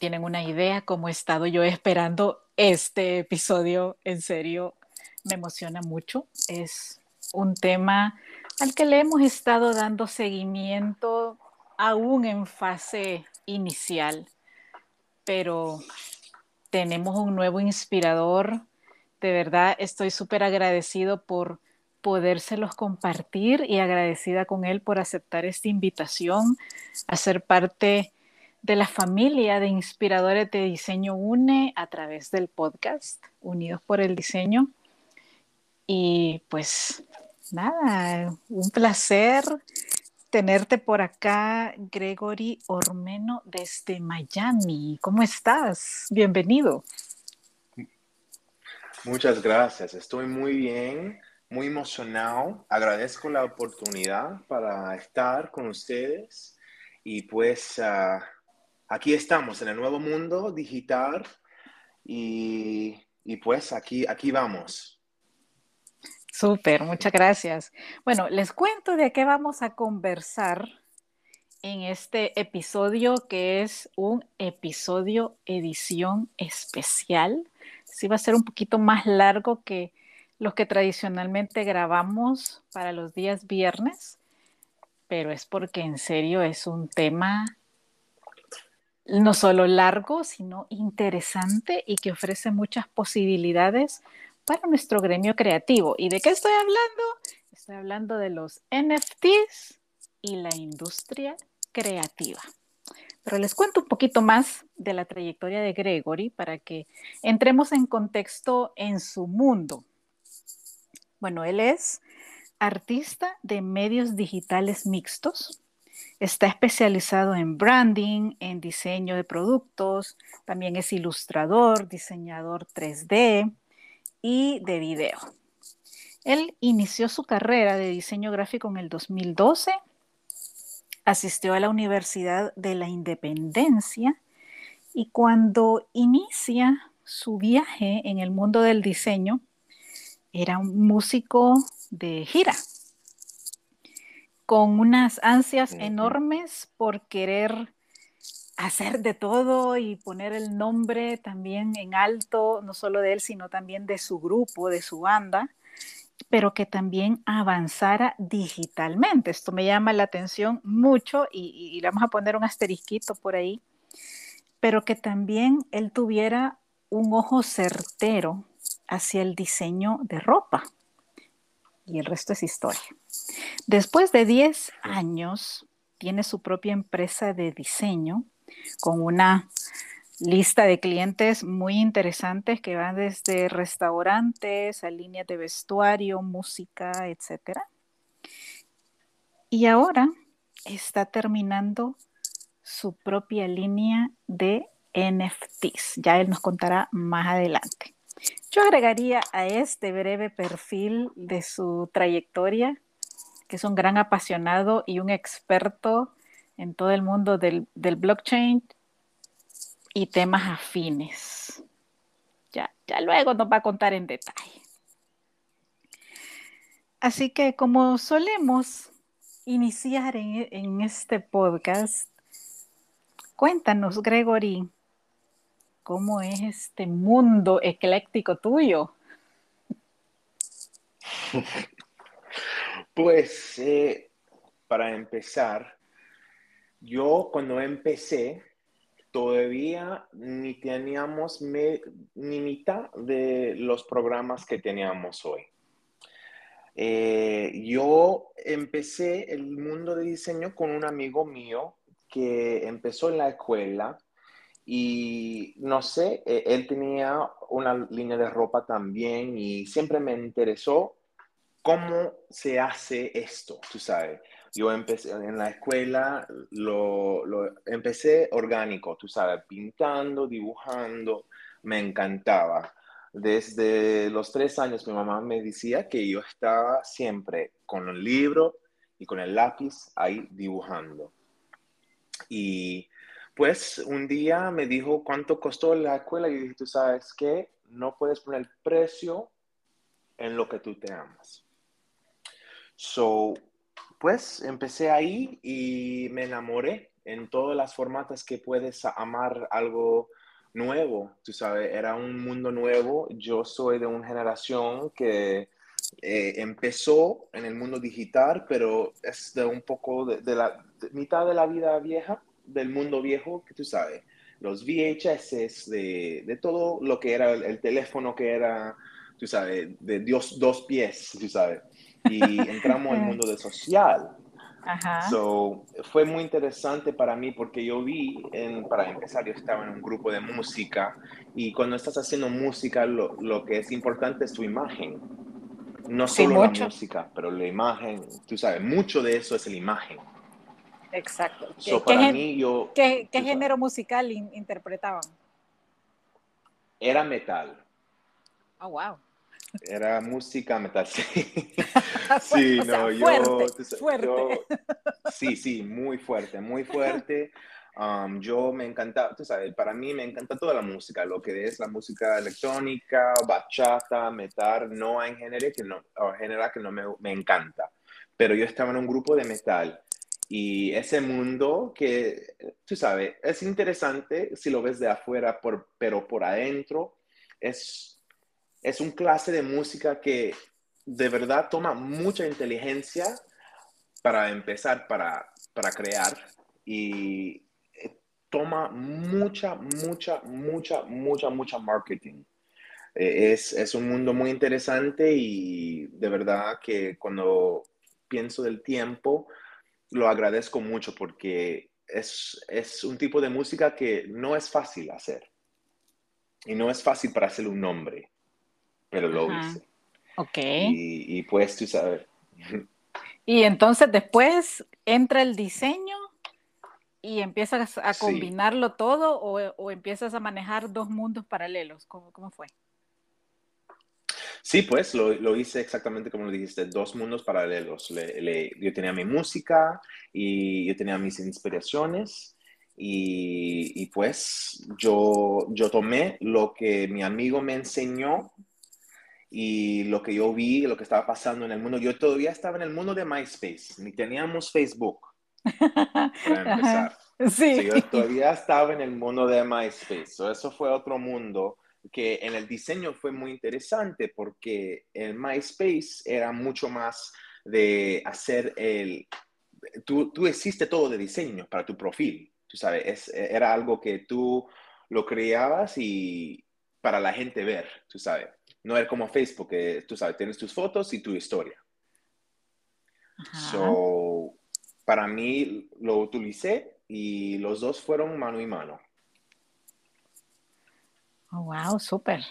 Tienen una idea cómo he estado yo esperando este episodio. En serio, me emociona mucho. Es un tema al que le hemos estado dando seguimiento aún en fase inicial, pero tenemos un nuevo inspirador. De verdad, estoy súper agradecido por podérselos compartir y agradecida con él por aceptar esta invitación a ser parte de la familia de inspiradores de diseño UNE a través del podcast Unidos por el Diseño. Y pues nada, un placer tenerte por acá, Gregory Ormeno, desde Miami. ¿Cómo estás? Bienvenido. Muchas gracias, estoy muy bien, muy emocionado. Agradezco la oportunidad para estar con ustedes y pues uh, aquí estamos en el nuevo mundo digital y, y pues aquí, aquí vamos. Súper, muchas gracias. Bueno, les cuento de qué vamos a conversar en este episodio que es un episodio edición especial. Sí va a ser un poquito más largo que los que tradicionalmente grabamos para los días viernes, pero es porque en serio es un tema no solo largo, sino interesante y que ofrece muchas posibilidades para nuestro gremio creativo. ¿Y de qué estoy hablando? Estoy hablando de los NFTs y la industria creativa. Pero les cuento un poquito más de la trayectoria de Gregory para que entremos en contexto en su mundo. Bueno, él es artista de medios digitales mixtos, Está especializado en branding, en diseño de productos, también es ilustrador, diseñador 3D y de video. Él inició su carrera de diseño gráfico en el 2012, asistió a la Universidad de la Independencia y cuando inicia su viaje en el mundo del diseño, era un músico de gira con unas ansias enormes por querer hacer de todo y poner el nombre también en alto, no solo de él, sino también de su grupo, de su banda, pero que también avanzara digitalmente. Esto me llama la atención mucho y, y, vamos a poner un asterisquito por ahí, pero que también él tuviera un ojo certero hacia el diseño de ropa. Y el resto es historia. Después de 10 años, tiene su propia empresa de diseño con una lista de clientes muy interesantes que van desde restaurantes a líneas de vestuario, música, etc. Y ahora está terminando su propia línea de NFTs. Ya él nos contará más adelante. Yo agregaría a este breve perfil de su trayectoria que es un gran apasionado y un experto en todo el mundo del, blockchain y temas afines. Ya, ya luego nos va a contar en detalle. Así que como solemos iniciar en, en este podcast, cuéntanos, Gregory, ¿cómo es este mundo ecléctico tuyo? Pues eh, para empezar, yo cuando empecé todavía ni teníamos ni mitad de los programas que teníamos hoy. Eh, yo empecé el mundo de diseño con un amigo mío que empezó en la escuela y no sé, eh, él tenía una línea de ropa también y siempre me interesó ¿Cómo se hace esto? Tú sabes, yo empecé en la escuela, lo, empecé orgánico, tú sabes, pintando, dibujando, me encantaba. Desde los tres años mi mamá me decía que yo estaba siempre con el libro y con el lápiz ahí dibujando. Y pues un día me dijo cuánto costó la escuela y dije, tú sabes que no puedes poner precio en lo que tú te amas. So, pues empecé ahí y me enamoré en todas las formatas que puedes amar algo nuevo, tú sabes, era un mundo nuevo. Yo soy de una generación que eh, empezó en el mundo digital, pero es de un poco de, la mitad de la vida vieja, del mundo viejo, que tú sabes, los VHS, de, de todo lo que era el, teléfono que era, tú sabes, de Dios dos pies, tú sabes. Y entramos al mundo de social. Ajá. So, fue muy interesante para mí porque yo vi, en, para empezar, yo estaba en un grupo de música y cuando estás haciendo música lo, lo que es importante es tu imagen. No solo la música, pero la imagen, tú sabes, mucho de eso es la imagen. Exacto. So, para mí, yo, ¿Qué, qué género musical interpretaban? Era metal. Oh, wow. Era música metal, sí. sí, no, yo, fuerte. Sí, sí, muy fuerte, muy fuerte. Um, yo me encanta, tú sabes, para mí me encanta toda la música, lo que es la música electrónica, bachata, metal, no hay género que no, género que no me, me encanta. Pero yo estaba en un grupo de metal y ese mundo que, tú sabes, es interesante si lo ves de afuera, por, pero por adentro es, es un clase de música que de verdad toma mucha inteligencia para empezar, para, para crear y eh, toma mucha, mucha, mucha, mucha, mucha marketing. Eh, es, es, un mundo muy interesante y de verdad que cuando pienso del tiempo, lo agradezco mucho porque es, es, un tipo de música que no es fácil hacer. Y no es fácil para hacer un nombre, pero lo hice. Ok. Y, y, pues tú sabes. Y entonces después entra el diseño y empiezas a combinarlo todo o, o, empiezas a manejar dos mundos paralelos. ¿Cómo, cómo fue? Sí, pues lo, lo, hice exactamente como lo dijiste, dos mundos paralelos. Le, yo tenía mi música y yo tenía mis inspiraciones y, y, pues yo, yo tomé lo que mi amigo me enseñó y lo que yo vi, lo que estaba pasando en el mundo. Yo todavía estaba en el mundo de MySpace, ni teníamos Facebook para empezar. Sí. yo todavía estaba en el mundo de MySpace. eso fue otro mundo que en el diseño fue muy interesante porque el MySpace era mucho más de hacer el... Tú, tú hiciste todo de diseño para tu perfil, tú sabes, era algo que tú lo creabas y para la gente ver, tú sabes. No era como Facebook, que tú sabes, tienes tus fotos y tu historia. So, para mí lo utilicé y los dos fueron mano y mano. Oh, wow, súper.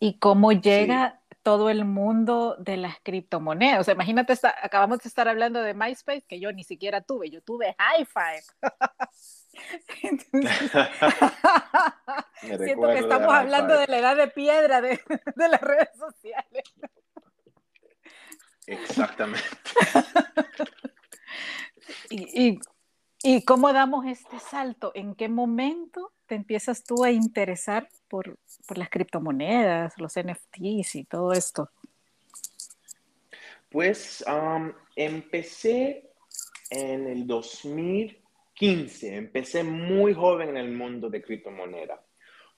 ¿Y cómo llega todo el mundo de las criptomonedas? O sea, imagínate, acabamos de estar hablando de MySpace, que yo ni siquiera tuve, yo tuve Hi-Fi. siento que estamos hablando de la edad de piedra de, las redes sociales. Exactamente. y, ¿Y cómo damos este salto? ¿En qué momento te empiezas tú a interesar por, las criptomonedas, los NFTs y todo esto? Pues empecé en el 2015, empecé muy joven en el mundo de criptomonedas.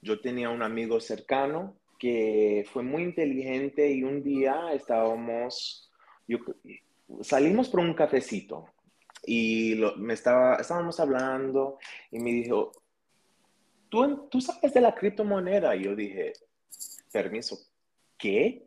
Yo tenía un amigo cercano que fue muy inteligente y un día estábamos, salimos por un cafecito y me estaba, estábamos hablando y me dijo, ¿Tú, tú sabes de la criptomoneda. Y yo dije, permiso, ¿qué?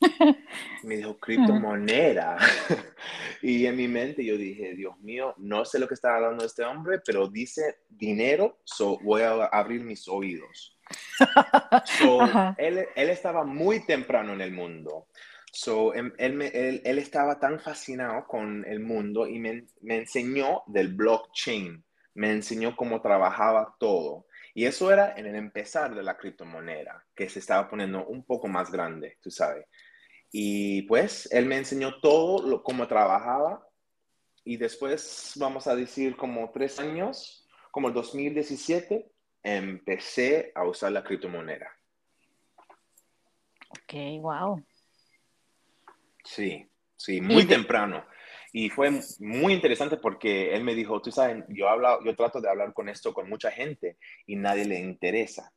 me dijo, criptomoneda. y en mi mente yo dije, Dios mío, no sé lo que está hablando este hombre, pero dice dinero, so voy a abrir mis oídos. So, él, él, estaba muy temprano en el mundo. So, em, él, él, él, estaba tan fascinado con el mundo y me, me, enseñó del blockchain, me enseñó cómo trabajaba todo. Y eso era en el empezar de la criptomoneda, que se estaba poniendo un poco más grande, tú sabes. Y pues él me enseñó todo lo, cómo trabajaba y después, vamos a decir, como tres años, como el 2017, empecé a usar la criptomoneda. Ok, wow. Sí, sí, muy temprano. Y fue muy interesante porque él me dijo, tú sabes, yo, hablo, yo trato de hablar con esto con mucha gente y nadie le interesa.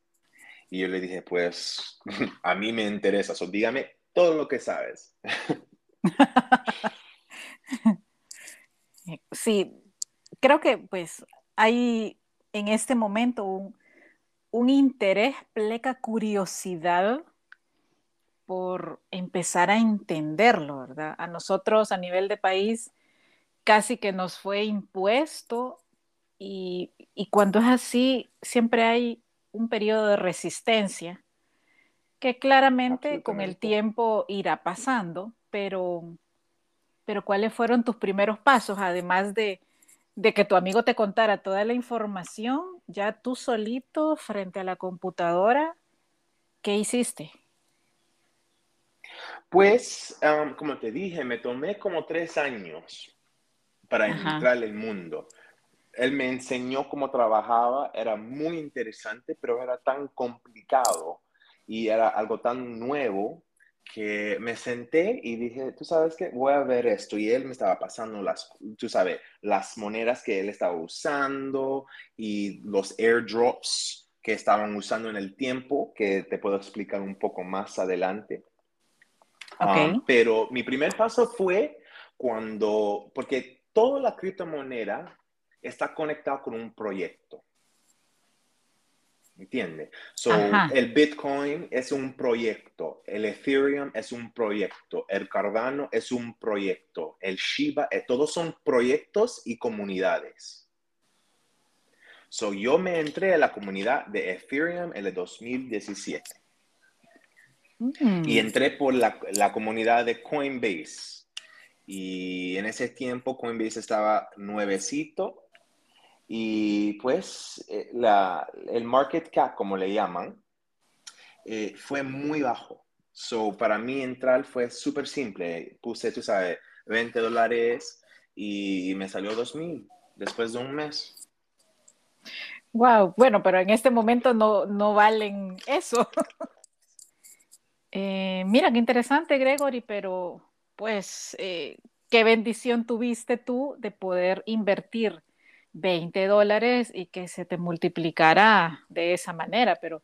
Y yo le dije, pues a mí me interesa, so, dígame todo lo que sabes. Sí, creo que pues hay en este momento un, un interés, pleca curiosidad por empezar a entenderlo, ¿verdad? A nosotros a nivel de país casi que nos fue impuesto y, cuando es así siempre hay un periodo de resistencia que claramente con el tiempo irá pasando, pero, pero ¿cuáles fueron tus primeros pasos? Además de, de que tu amigo te contara toda la información, ya tú solito frente a la computadora, ¿qué hiciste? Pues, como te dije, me tomé como tres años para entrar el mundo. Él me enseñó cómo trabajaba, era muy interesante, pero era tan complicado y era algo tan nuevo que me senté y dije, tú sabes qué, voy a ver esto. Y él me estaba pasando las, tú sabes, las monedas que él estaba usando y los airdrops que estaban usando en el tiempo, que te puedo explicar un poco más adelante. Um, pero mi primer paso fue cuando, porque toda la criptomoneda está conectada con un proyecto. ¿Entiende? So, el Bitcoin es un proyecto, el Ethereum es un proyecto, el Cardano es un proyecto, el Shiba, eh, todos son proyectos y comunidades. So, yo me entré a la comunidad de Ethereum en el 2017. Mm. Y entré por la, la, comunidad de Coinbase. Y en ese tiempo Coinbase estaba nuevecito. Y pues eh, la, el market cap, como le llaman, eh, fue muy bajo. So, para mí entrar fue súper simple. Puse, tú sabes, 20 dólares y me salió 2000 después de un mes. Wow, bueno, pero en este momento no, no valen eso. Eh, mira, qué interesante, Gregory, pero pues eh, qué bendición tuviste tú de poder invertir 20 dólares y que se te multiplicara de esa manera, pero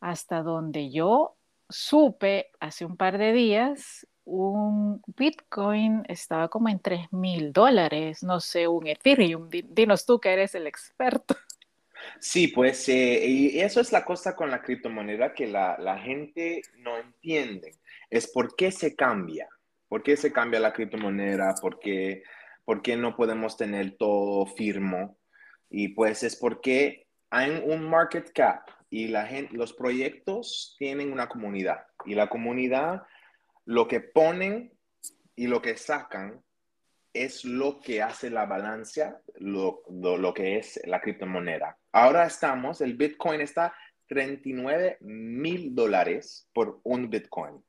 hasta donde yo supe hace un par de días, un Bitcoin estaba como en 3 mil dólares, no sé, un Ethereum. Dinos tú que eres el experto. Sí, pues eh, eso es la cosa con la criptomoneda que la, la, gente no entiende. Es por qué se cambia. ¿Por qué se cambia la criptomoneda? ¿Por qué, no podemos tener todo firmo? Y pues es porque hay un market cap y la los proyectos tienen una comunidad. Y la comunidad, lo que ponen y lo que sacan es lo que hace la balanza, lo, lo, que es la criptomoneda. Ahora estamos, el Bitcoin está 39 mil dólares por un Bitcoin.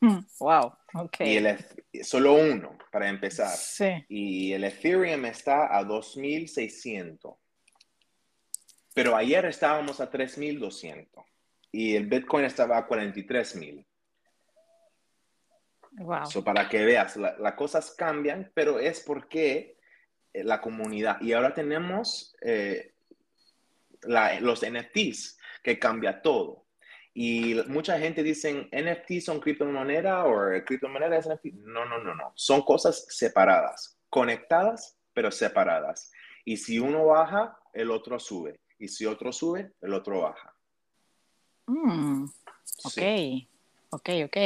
Hmm, wow, ok. Y el, solo uno para empezar. Sí. Y el Ethereum está a 2.600. Pero ayer estábamos a 3.200 y el Bitcoin estaba a 43.000. Wow. para que veas, las cosas cambian, pero es porque eh, la comunidad. Y ahora tenemos eh, los NFTs que cambia todo. Y mucha gente dice, NFT son criptomonedas o criptomonedas es NFT. No, no, no, no. Son cosas separadas, conectadas, pero separadas. Y si uno baja, el otro sube. Y si otro sube, el otro baja. Mm, ok. Ok, ok.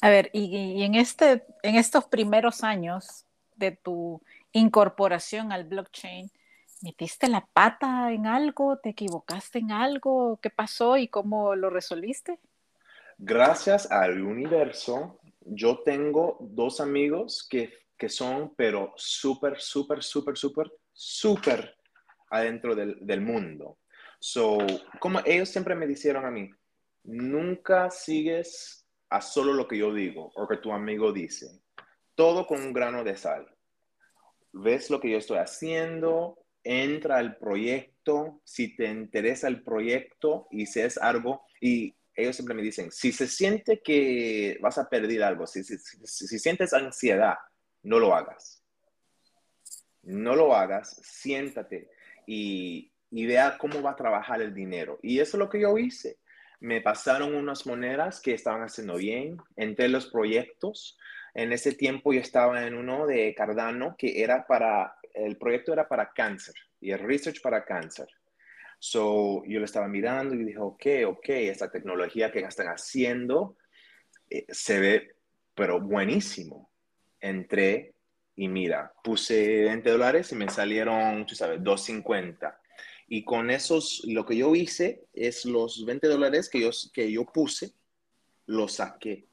A ver, y, en, este, en estos primeros años de tu incorporación al blockchain, ¿metiste la pata en algo? ¿Te equivocaste en algo? ¿Qué pasó y cómo lo resolviste? Gracias al universo, yo tengo dos amigos que, que son, pero súper, súper, súper, súper, súper adentro del, del mundo. So, como ellos siempre me dijeron a mí, nunca sigues a solo lo que yo digo o que tu amigo dice. Todo con un grano de sal. Ves lo que yo estoy haciendo, entra al proyecto, si te interesa el proyecto y si es algo, y ellos siempre me dicen, si se siente que vas a perder algo, si, si, si sientes ansiedad, no lo hagas. no lo hagas, siéntate y, y vea cómo va a trabajar el dinero. Y eso es lo que yo hice. Me pasaron unas monedas que estaban haciendo bien, entre los proyectos. En ese tiempo yo estaba en uno de Cardano que era para, el proyecto era para cáncer y el research para cáncer. So, yo lo estaba mirando y dije, ok, ok, esta tecnología que están haciendo eh, se ve, pero buenísimo. Entré y mira, puse 20 dólares y me salieron, tú sabes, 250. Y con esos, lo que yo hice es los 20 dólares que yo, que yo puse, los saqué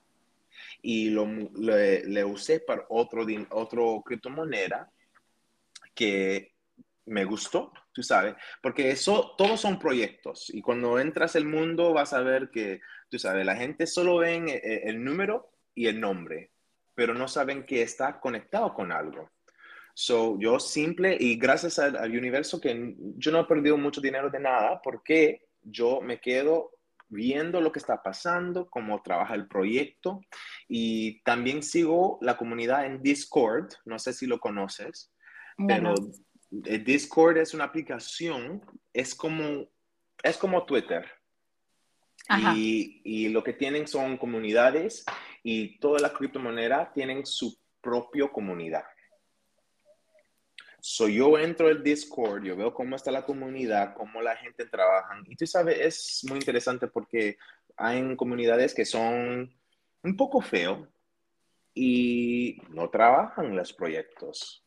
y lo, le, usé para otro, otro criptomoneda que me gustó, tú sabes, porque eso, todos son proyectos y cuando entras al mundo vas a ver que, tú sabes, la gente solo ve el, eh, el número y el nombre, pero no saben que está conectado con algo. So, yo simple y gracias al, al, universo que yo no he perdido mucho dinero de nada porque yo me quedo viendo lo que está pasando, cómo trabaja el proyecto y también sigo la comunidad en Discord, no sé si lo conoces, pero eh, Discord es una aplicación, es como, es como Twitter. Y, y, lo que tienen son comunidades y toda la criptomoneda tienen su propia comunidad. So yo entro al Discord, yo veo cómo está la comunidad, cómo la gente trabaja. Y tú sabes, es muy interesante porque hay comunidades que son un poco feo y no trabajan los proyectos.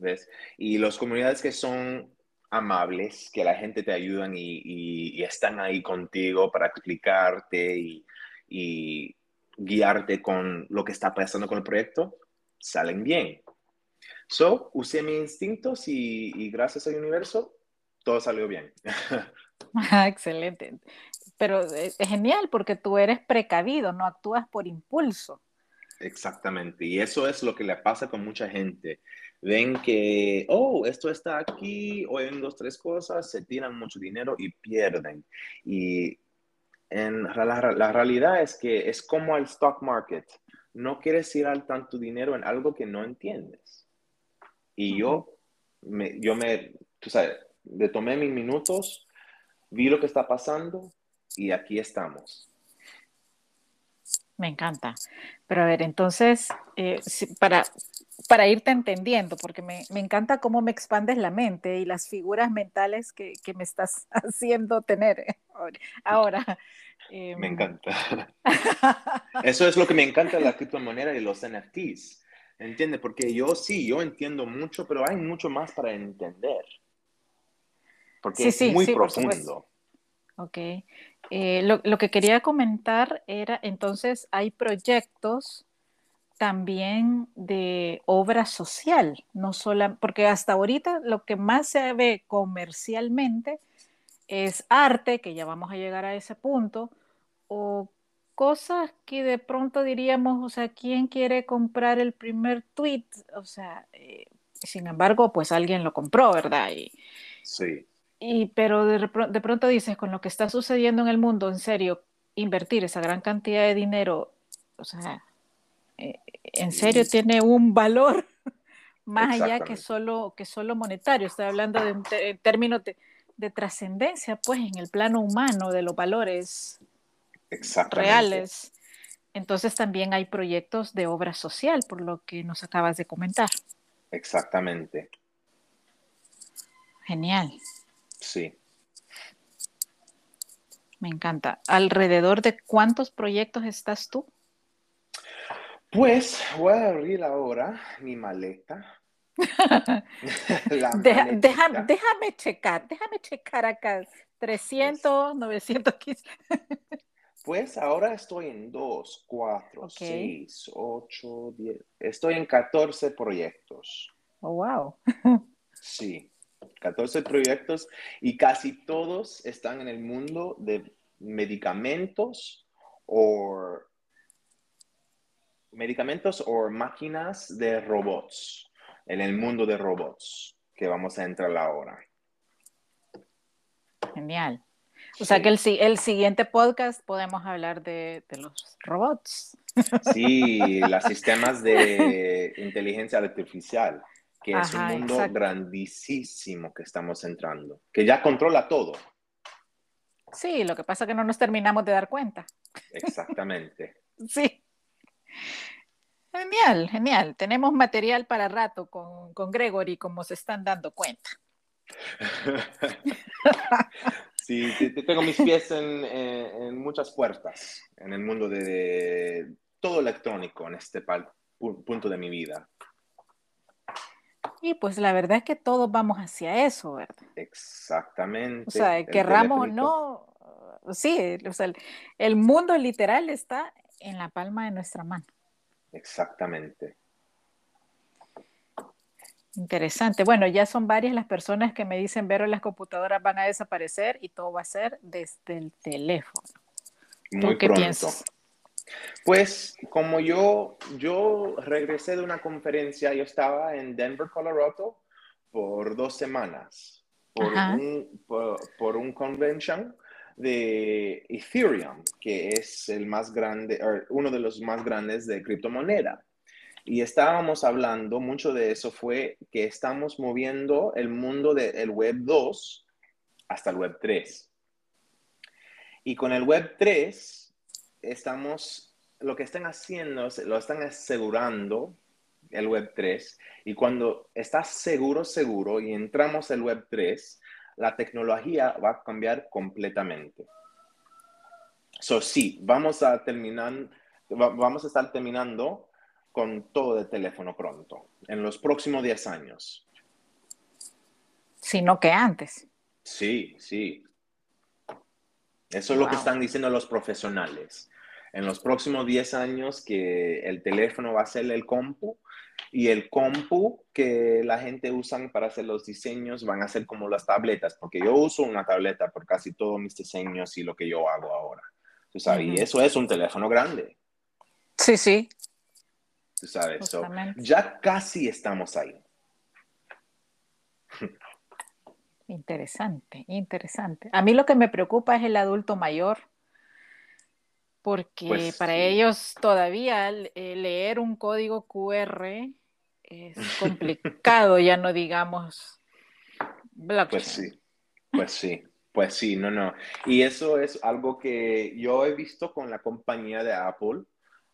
¿Ves? Y las comunidades que son amables, que la gente te ayudan y, y, están ahí contigo para explicarte y, y guiarte con lo que está pasando con el proyecto, salen bien. So, usé mis instintos y, gracias al universo, todo salió bien. Excelente. Pero es genial porque tú eres precavido, no actúas por impulso. Exactamente. Y eso es lo que le pasa con mucha gente. Ven que, oh, esto está aquí, oyen dos, tres cosas, se tiran mucho dinero y pierden. Y en la, la realidad es que es como el stock market. No quieres ir al tanto dinero en algo que no entiendes. Y yo, me, yo me, tú sabes, le tomé mis minutos, vi lo que está pasando y aquí estamos. Me encanta. Pero a ver, entonces, eh, para, para irte entendiendo, porque me, me, encanta cómo me expandes la mente y las figuras mentales que, que me estás haciendo tener ahora. me em, encanta. Eso es lo que me encanta de la criptomoneda y los NFTs ¿Entiende? Porque yo sí, yo entiendo mucho, pero hay mucho más para entender. Porque es muy profundo. Ok. Eh, lo, lo, que quería comentar era, entonces, hay proyectos también de obra social, no solo, porque hasta ahorita lo que más se ve comercialmente es arte, que ya vamos a llegar a ese punto, o cosas que de pronto diríamos, o sea, ¿quién quiere comprar el primer tweet? O sea, eh, sin embargo, pues alguien lo compró, ¿verdad? Y, sí. Y, pero de, de, pronto dices, con lo que está sucediendo en el mundo, en serio, invertir esa gran cantidad de dinero, o sea, en serio tiene un valor más allá que solo, que solo monetario. Estoy hablando de, en términos de, de trascendencia, pues, en el plano humano, de los valores reales. Entonces también hay proyectos de obra social, por lo que nos acabas de comentar. Exactamente. Genial. Sí. Me encanta. ¿Alrededor de cuántos proyectos estás tú? Pues voy a abrir ahora mi maleta. déjame checar, déjame checar acá. 300, 915. Pues ahora estoy en 2, 4, 6, 8, 10. Estoy en 14 proyectos. Oh, wow. sí, 14 proyectos y casi todos están en el mundo de medicamentos o medicamentos o máquinas de robots, en el mundo de robots, que vamos a entrar ahora. Genial. O sea que el, el, siguiente podcast podemos hablar de, de los robots. Sí, los sistemas de inteligencia artificial. que es un mundo grandísimo que estamos entrando, que ya controla todo. Sí, lo que pasa es que no nos terminamos de dar cuenta. Exactamente. sí. Genial, genial. Tenemos material para rato con, con Gregory, como se están dando cuenta. sí, tengo mis pies en, en, muchas puertas en el mundo de todo electrónico en este punto de mi vida. Y pues la verdad es que todos vamos hacia eso, ¿verdad? Exactamente. O sea, querramos o no, sí, o sea, el, mundo literal está en la palma de nuestra mano. Exactamente. Interesante. Bueno, ya son varias las personas que me dicen, Vero, las computadoras van a desaparecer y todo va a ser desde el teléfono. Muy qué pronto. piensas? Pues como yo, yo regresé de una conferencia, yo estaba en Denver, Colorado, por dos semanas, por, un, por, un convention de Ethereum, que es el más grande, uno de los más grandes de criptomoneda. Y estábamos hablando, mucho de eso fue que estamos moviendo el mundo del Web 2 hasta el Web 3. Y con el Web 3 estamos, lo que están haciendo, lo están asegurando el Web 3 y cuando estás seguro, seguro y entramos al Web 3, la tecnología va a cambiar completamente. So, sí, vamos a terminar, vamos a estar terminando con todo de teléfono pronto, en los próximos 10 años. Sino que antes. Sí, sí. Eso es lo que están diciendo los profesionales en los próximos 10 años que el teléfono va a ser el compu y el compu que la gente usa para hacer los diseños van a ser como las tabletas, porque yo uso una tableta por casi todos mis diseños y lo que yo hago ahora. ¿Tú sabes? Y eso es un teléfono grande. Sí, sí. Tú sabes, ya casi estamos ahí. Interesante, interesante. A mí lo que me preocupa es el adulto mayor porque pues para ellos todavía eh, leer un código QR es complicado, ya no digamos blockchain. Pues sí, pues sí, pues sí, no, no. Y eso es algo que yo he visto con la compañía de Apple,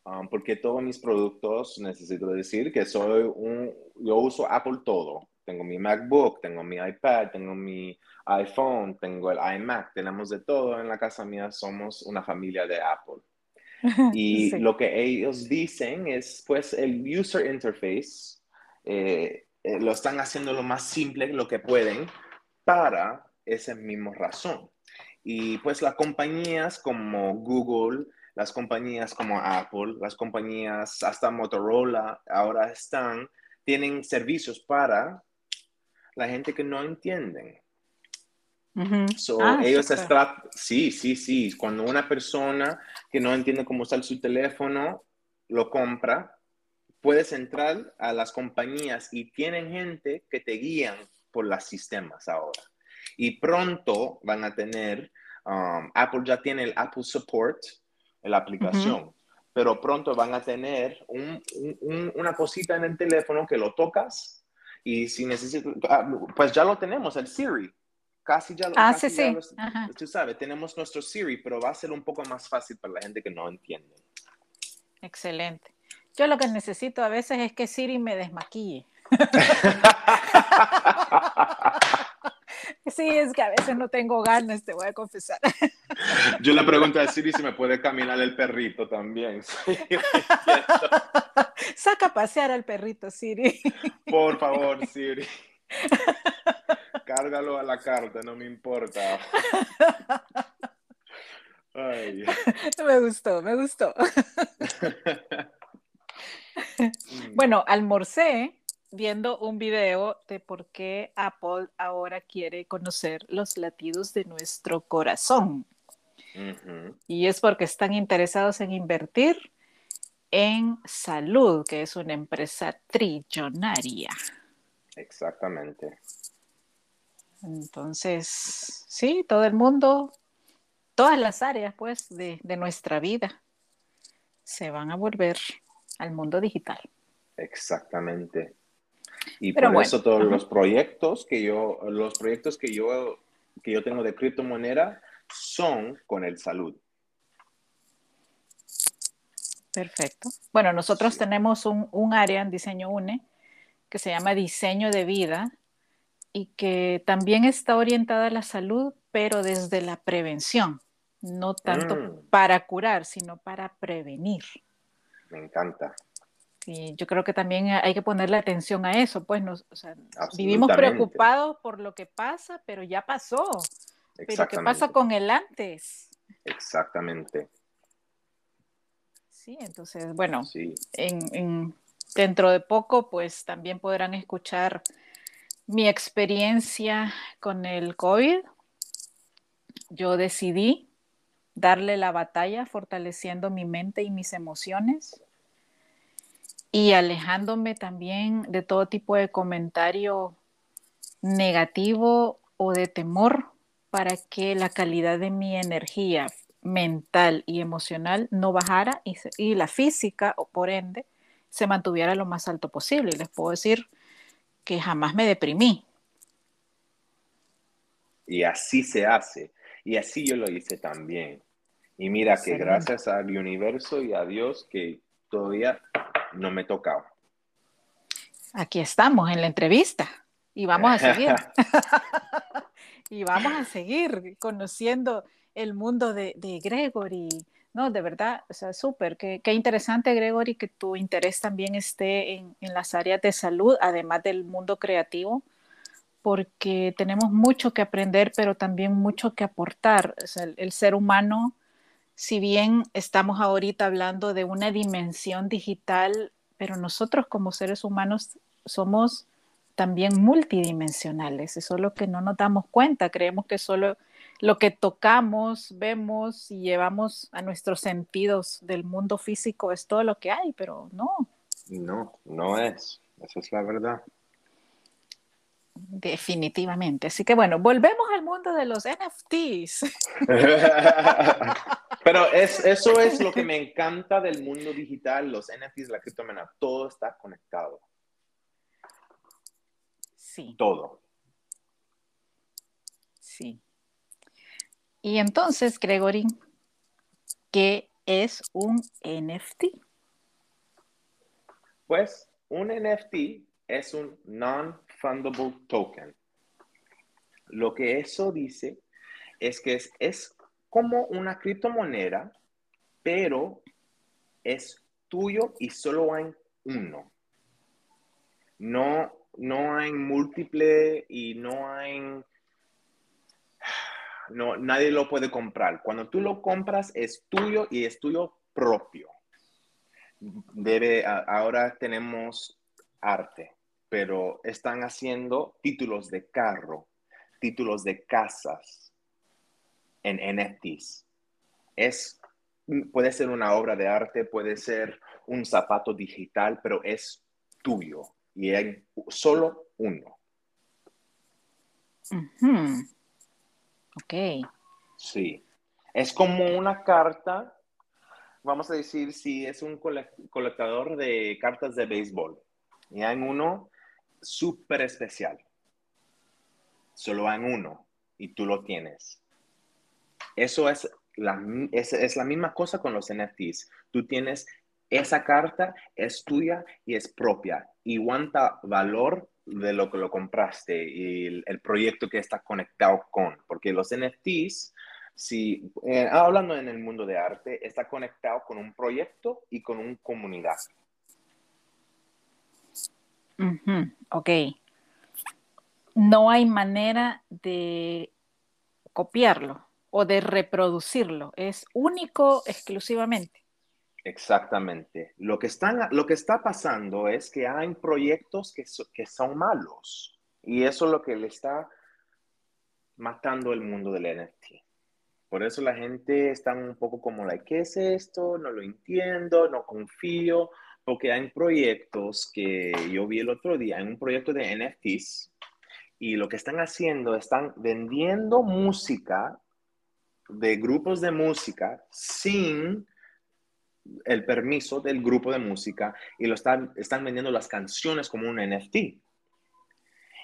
um, porque todos mis productos, necesito decir que soy un, yo uso Apple todo. Tengo mi MacBook, tengo mi iPad, tengo mi iPhone, tengo el iMac, tenemos de todo en la casa mía, somos una familia de Apple. Y lo que ellos dicen es, pues, el user interface eh, eh, lo están haciendo lo más simple lo que pueden para esa misma razón. Y pues las compañías como Google, las compañías como Apple, las compañías hasta Motorola ahora están, tienen servicios para la gente que no entienden. so, ah, ellos están, sí, sí, sí. Cuando una persona que no entiende cómo usar su teléfono lo compra, puedes entrar a las compañías y tienen gente que te guían por los sistemas ahora. Y pronto van a tener, um, Apple ya tiene el Apple Support, la aplicación, pero pronto van a tener una cosita en el teléfono que lo tocas y si necesitas, ah, pues ya lo tenemos, el Siri. Casi ya lo Ah, sí, sí. tú sabes, tenemos nuestro Siri, pero va a ser un poco más fácil para la gente que no entiende. Excelente. Yo lo que necesito a veces es que Siri me desmaquille. Sí, es que a veces no tengo ganas, te voy a confesar. Yo le pregunto a Siri si me puede caminar el perrito también. Saca a pasear al perrito, Siri. Por favor, Siri. Cárgalo a la carta, no me importa. Me gustó, me gustó. bueno, almorcé viendo un video de por qué Apple ahora quiere conocer los latidos de nuestro corazón. Y es porque están interesados en invertir en salud, que es una empresa trillonaria. Exactamente. Entonces, sí, todo el mundo, todas las áreas, pues, de, de nuestra vida se van a volver al mundo digital. Exactamente. Y por eso todos los proyectos que yo, los proyectos que yo, que yo tengo de criptomoneda son con el salud. Perfecto. Bueno, nosotros tenemos un, un, área en Diseño UNE que se llama Diseño de Vida y que también está orientada a la salud, pero desde la prevención, no tanto mm. para curar, sino para prevenir. Me encanta. Sí, yo creo que también hay que ponerle atención a eso, pues nos, vivimos preocupados por lo que pasa, pero ya pasó. Pero ¿qué pasa con el antes? Exactamente. Sí, entonces, bueno, En, dentro de poco, pues también podrán escuchar mi experiencia con el COVID. Yo decidí darle la batalla fortaleciendo mi mente y mis emociones y alejándome también de todo tipo de comentario negativo o de temor para que la calidad de mi energía mental y emocional no bajara y, la física, o por ende, se mantuviera lo más alto posible. Les puedo decir que jamás me deprimí. Y así se hace. Y así yo lo hice también. Y mira que gracias al universo y a Dios que todavía no me tocaba. Aquí estamos en la entrevista y vamos a seguir. y vamos a seguir conociendo el mundo de, Gregory. No, de verdad, o sea, súper. Qué, interesante, Gregory, que tu interés también esté en, las áreas de salud, además del mundo creativo, porque tenemos mucho que aprender, pero también mucho que aportar. el, ser humano, si bien estamos ahorita hablando de una dimensión digital, pero nosotros como seres humanos somos también multidimensionales. Eso es lo que no nos damos cuenta. Creemos que solo lo que tocamos, vemos y llevamos a nuestros sentidos del mundo físico es todo lo que hay, pero no. No, no es. Esa es la verdad. Definitivamente. Así que bueno, volvemos al mundo de los NFTs. Pero es, eso es lo que me encanta del mundo digital, los NFTs, la criptomoneda, todo está conectado. Sí. Todo. Sí. Y entonces, Gregory, ¿qué es un NFT? Pues un NFT es un non-fundable token. Lo que eso dice es que es, es como una criptomoneda, pero es tuyo y solo hay uno. No, no hay múltiple y no hay no, nadie lo puede comprar. Cuando tú lo compras es tuyo y es tuyo propio. Debe, ahora tenemos arte, pero están haciendo títulos de carro, títulos de casas en NFTs. Es, puede ser una obra de arte, puede ser un zapato digital, pero es tuyo y hay solo uno. Ok. Sí. Es como una carta, vamos a decir, si es un colectador de cartas de béisbol. Y hay uno súper especial. Solo hay uno y tú lo tienes. Eso es la, es, es la misma cosa con los NFTs. Tú tienes esa carta, es tuya y es propia. Y cuánta valor de lo que lo compraste y el, proyecto que está conectado con, porque los NFTs, si eh, hablando en el mundo de arte, está conectado con un proyecto y con una comunidad. Ok. No hay manera de copiarlo o de reproducirlo, es único exclusivamente. Exactamente. Lo que, están, lo que está pasando es que hay proyectos que, que son malos y eso es lo que le está matando el mundo del NFT. Por eso la gente está un poco como, like, ¿qué es esto? No lo entiendo, no confío, porque hay proyectos que yo vi el otro día, hay un proyecto de NFTs y lo que están haciendo, están vendiendo música de grupos de música sin el permiso del grupo de música y lo están, están vendiendo las canciones como un NFT.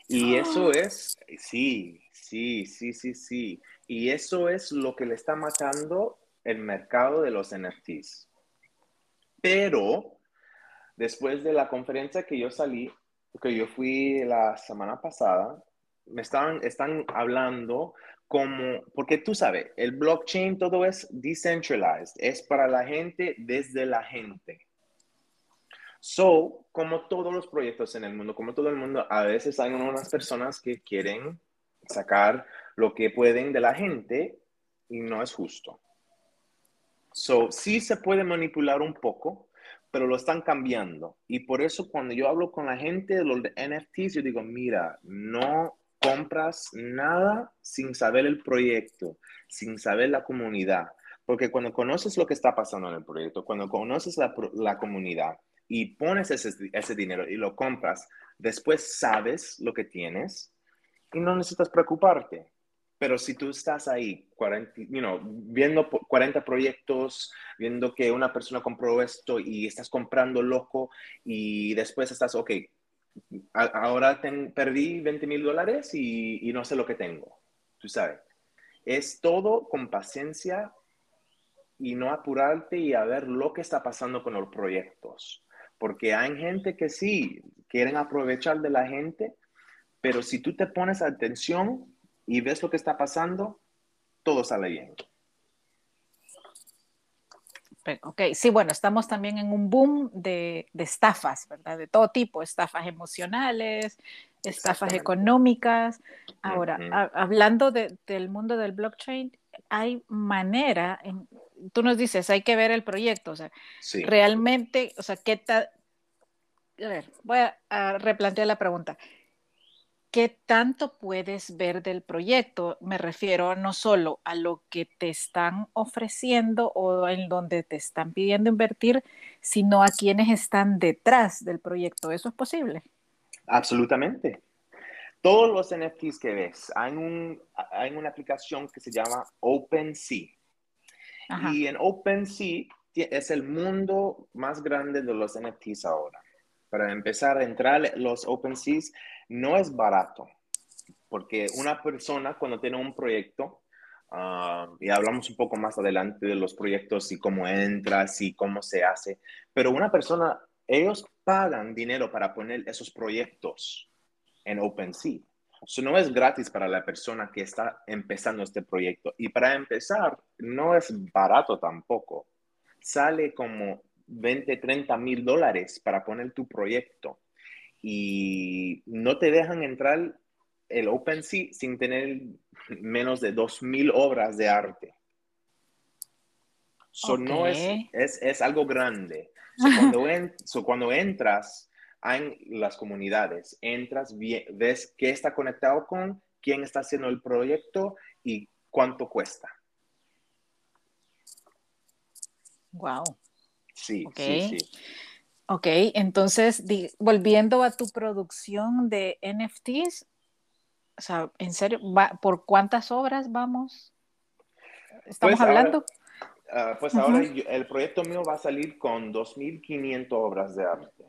Y eso es, sí, sí, sí, sí, sí. Y eso es lo que le está matando el mercado de los NFTs. Pero después de la conferencia que yo salí, que yo fui la semana pasada, me estaban, están hablando como, porque tú sabes, el blockchain todo es decentralized, es para la gente desde la gente. So, como todos los proyectos en el mundo, como todo el mundo, a veces hay unas personas que quieren sacar lo que pueden de la gente y no es justo. So, sí se puede manipular un poco, pero lo están cambiando. Y por eso cuando yo hablo con la gente de los NFTs, yo digo, mira, no compras nada sin saber el proyecto, sin saber la comunidad. Porque cuando conoces lo que está pasando en el proyecto, cuando conoces la, comunidad, y pones ese, dinero y lo compras, después sabes lo que tienes y no necesitas preocuparte. Pero si tú estás ahí, 40, viendo 40 proyectos, viendo que una persona compró esto y estás comprando loco y después estás, ok, ahora perdí 20 mil dólares y, y no sé lo que tengo. Tú sabes. Es todo con paciencia y no apurarte y a ver lo que está pasando con los proyectos porque hay gente que sí quieren aprovechar de la gente, pero si tú te pones atención y ves lo que está pasando, todo sale bien. Ok, sí, bueno, estamos también en un boom de, estafas, ¿verdad? De todo tipo, estafas emocionales, estafas económicas. Ahora, hablando del mundo del blockchain, hay manera, en, tú nos dices, hay que ver el proyecto, o sea, realmente, o sea, ¿qué tal? A ver, voy a, replantear la pregunta. ¿Qué tanto puedes ver del proyecto? Me refiero no solo a lo que te están ofreciendo o en donde te están pidiendo invertir, sino a quienes están detrás del proyecto. ¿Eso es posible? Absolutamente. Todos los NFTs que ves, hay, un, hay una aplicación que se llama OpenSea. Y en OpenSea es el mundo más grande de los NFTs ahora. Para empezar a entrar los OpenSeas no es barato, porque una persona cuando tiene un proyecto, ah, y hablamos un poco más adelante de los proyectos y cómo entras y cómo se hace, pero una persona, ellos pagan dinero para poner esos proyectos en OpenSea. Eso no es gratis para la persona que está empezando este proyecto. Y para empezar, no es barato tampoco. Sale como 20, 30 mil dólares para poner tu proyecto. Y no te dejan entrar el OpenSea sin tener menos de 2 mil obras de arte. So no es, es, algo grande. cuando, cuando entras, en las comunidades. Entras, ves qué está conectado con, quién está haciendo el proyecto y cuánto cuesta. Wow. Sí, sí, sí. Ok, entonces, volviendo a tu producción de NFTs, o sea, en serio, ¿por cuántas obras vamos? ¿Estamos pues hablando? Ah, pues ahora el proyecto mío va a salir con 2.500 obras de arte.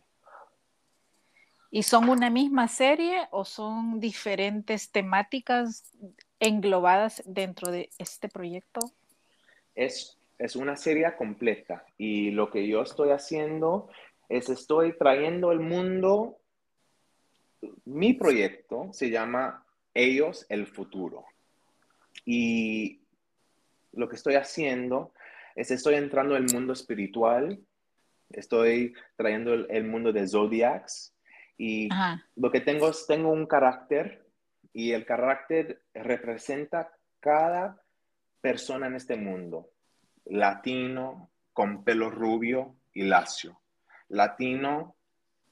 ¿Y son una misma serie o son diferentes temáticas englobadas dentro de este proyecto? Es, es una serie completa y lo que yo estoy haciendo es estoy trayendo al mundo, mi proyecto se llama Ellos el futuro. Y lo que estoy haciendo es estoy entrando al mundo espiritual, estoy trayendo el, el mundo de zodiacs, y lo que tengo es, tengo un carácter y el carácter representa cada persona en este mundo. Latino con pelo rubio y lacio. Latino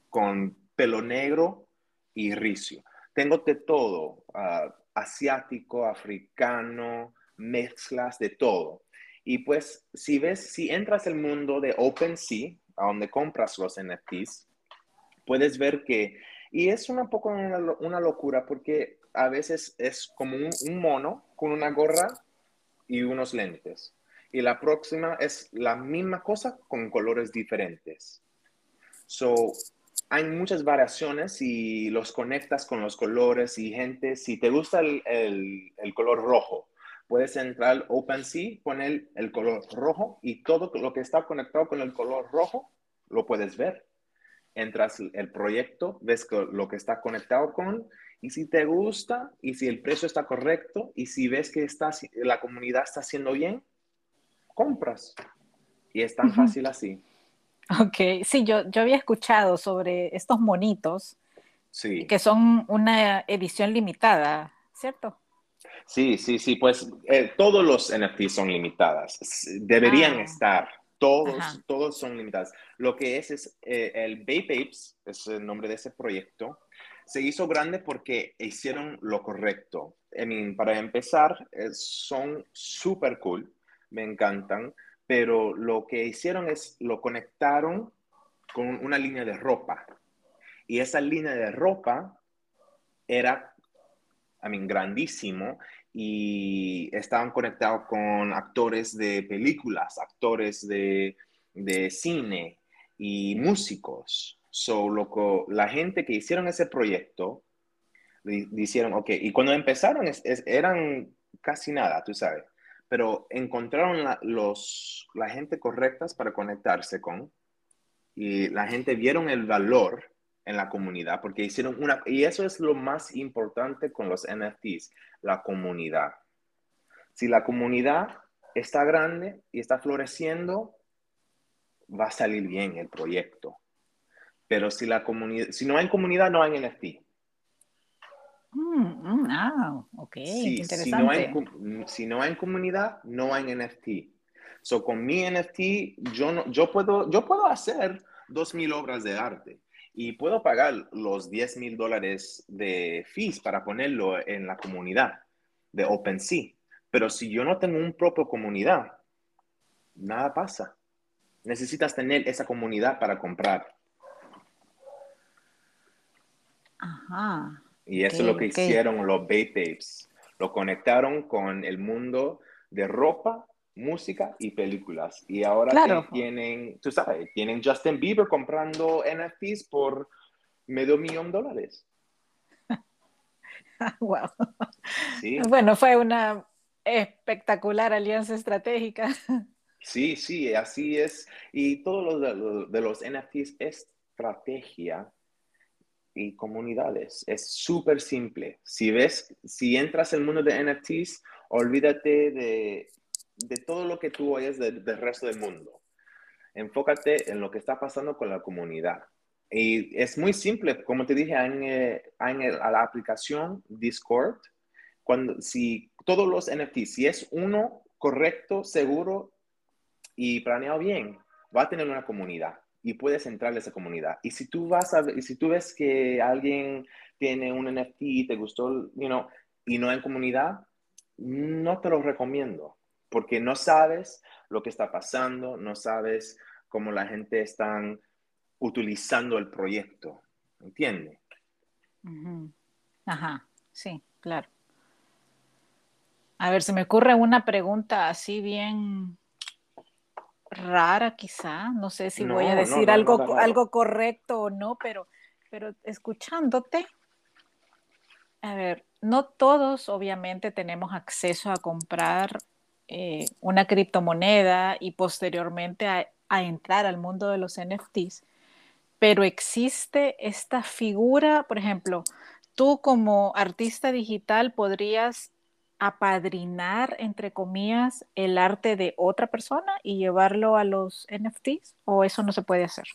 con pelo negro y ricio. Tengo de todo, ah, asiático, africano, mezclas de todo. Y pues si ves, si entras al mundo de OpenSea, a donde compras los NFTs, puedes ver que, y es un poco una, locura porque a veces es como un, mono con una gorra y unos lentes. Y la próxima es la misma cosa con colores diferentes. So, hay muchas variaciones y los conectas con los colores y gente, si te gusta el, el, color rojo, puedes entrar al OpenSea, poner el color rojo y todo lo que está conectado con el color rojo lo puedes ver. Entras el proyecto, ves lo que está conectado con y si te gusta y si el precio está correcto y si ves que está, la comunidad está haciendo bien, compras. Y es tan fácil así. Ok, sí, yo, yo había escuchado sobre estos monitos sí. que son una edición limitada, ¿cierto? Sí, sí, sí, pues eh, todos los NFTs son limitadas, deberían ah. estar, todos, todos son limitados. Lo que es es eh, el Bape Apes, es el nombre de ese proyecto, se hizo grande porque hicieron lo correcto. I mean, para empezar, eh, son súper cool, me encantan pero lo que hicieron es lo conectaron con una línea de ropa. Y esa línea de ropa era, I mean, grandísimo y estaban conectados con actores de películas, actores de, de cine y músicos. So, loco, la gente que hicieron ese proyecto, dijeron, ok, y cuando empezaron eran casi nada, tú sabes pero encontraron la, los, la gente correctas para conectarse con y la gente vieron el valor en la comunidad porque hicieron una, y eso es lo más importante con los NFTs, la comunidad. Si la comunidad está grande y está floreciendo, va a salir bien el proyecto. Pero si, la comunidad, si no hay comunidad, no hay NFT. Mm, mm, ah, ok, interesante. Si no, hay, si no hay comunidad, no hay NFT. So, con mi NFT, yo, no, yo, puedo, yo puedo hacer 2.000 obras de arte y puedo pagar los 10 mil dólares de fees para ponerlo en la comunidad de OpenSea. Pero si yo no tengo un propio comunidad, nada pasa. Necesitas tener esa comunidad para comprar. Ajá. Y eso es lo que hicieron los Bay Tapes. Lo conectaron con el mundo de ropa, música y películas. Y ahora tienen, tú sabes, tienen Justin Bieber comprando NFTs por medio millón de dólares. wow. Bueno, fue una espectacular alianza estratégica. Sí, sí, así es. Y todo lo de los NFTs es estrategia y comunidades. Es súper simple. Si ves, si entras al mundo de NFTs, olvídate de, de todo lo que tú oyes del, resto del mundo. Enfócate en lo que está pasando con la comunidad. Y es muy simple, como te dije en, eh, en a la aplicación Discord, cuando, si todos los NFTs, si es uno correcto, seguro y planeado bien, va a tener una comunidad y puedes entrar a esa comunidad. Y si tú vas a y si tú ves que alguien tiene un NFT y te gustó, you know, y no hay comunidad, no te lo recomiendo, porque no sabes lo que está pasando, no sabes cómo la gente está utilizando el proyecto, ¿entiendes? Ajá, sí, claro. A ver, se me ocurre una pregunta así bien rara quizá, no sé si voy a decir algo, algo correcto o no, pero, pero escuchándote, a ver, no todos obviamente tenemos acceso a comprar eh, una criptomoneda y posteriormente a, a entrar al mundo de los NFTs, pero existe esta figura, por ejemplo, tú como artista digital podrías apadrinar, entre comillas, el arte de otra persona y llevarlo a los NFTs o eso no se puede hacer?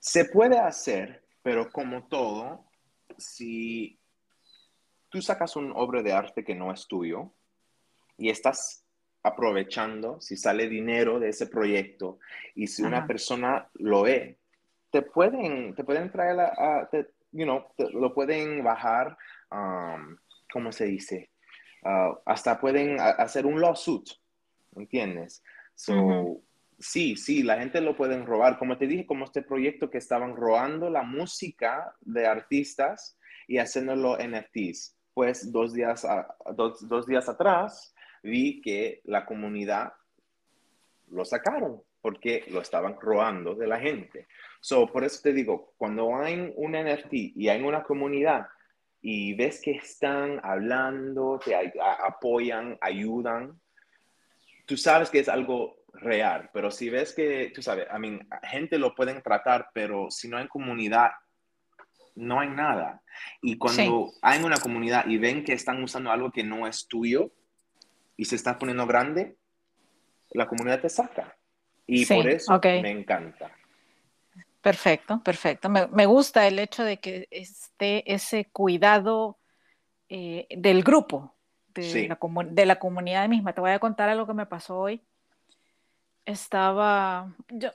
Se puede hacer, pero como todo, si tú sacas un obra de arte que no es tuyo y estás aprovechando, si sale dinero de ese proyecto y si una persona lo ve, te pueden, te pueden traer a, you know, lo pueden bajar, um, ¿cómo se dice? Ah, hasta pueden hacer un lawsuit, ¿entiendes? So, Sí, sí, la gente lo pueden robar. Como te dije, como este proyecto que estaban robando la música de artistas y haciéndolo NFTs. Pues dos días, dos, días atrás vi que la comunidad lo sacaron porque lo estaban robando de la gente. So, por eso te digo, cuando hay un NFT y hay una comunidad y ves que están hablando, te apoyan, ayudan, tú sabes que es algo real, pero si ves que, tú sabes, I mean, gente lo pueden tratar, pero si no hay comunidad, no hay nada. Y cuando hay una comunidad y ven que están usando algo que no es tuyo y se está poniendo grande, la comunidad te saca. Y por eso me encanta. Perfecto, perfecto. Me, gusta el hecho de que esté ese cuidado eh, del grupo, de, la de la comunidad misma. Te voy a contar algo que me pasó hoy estaba, yo,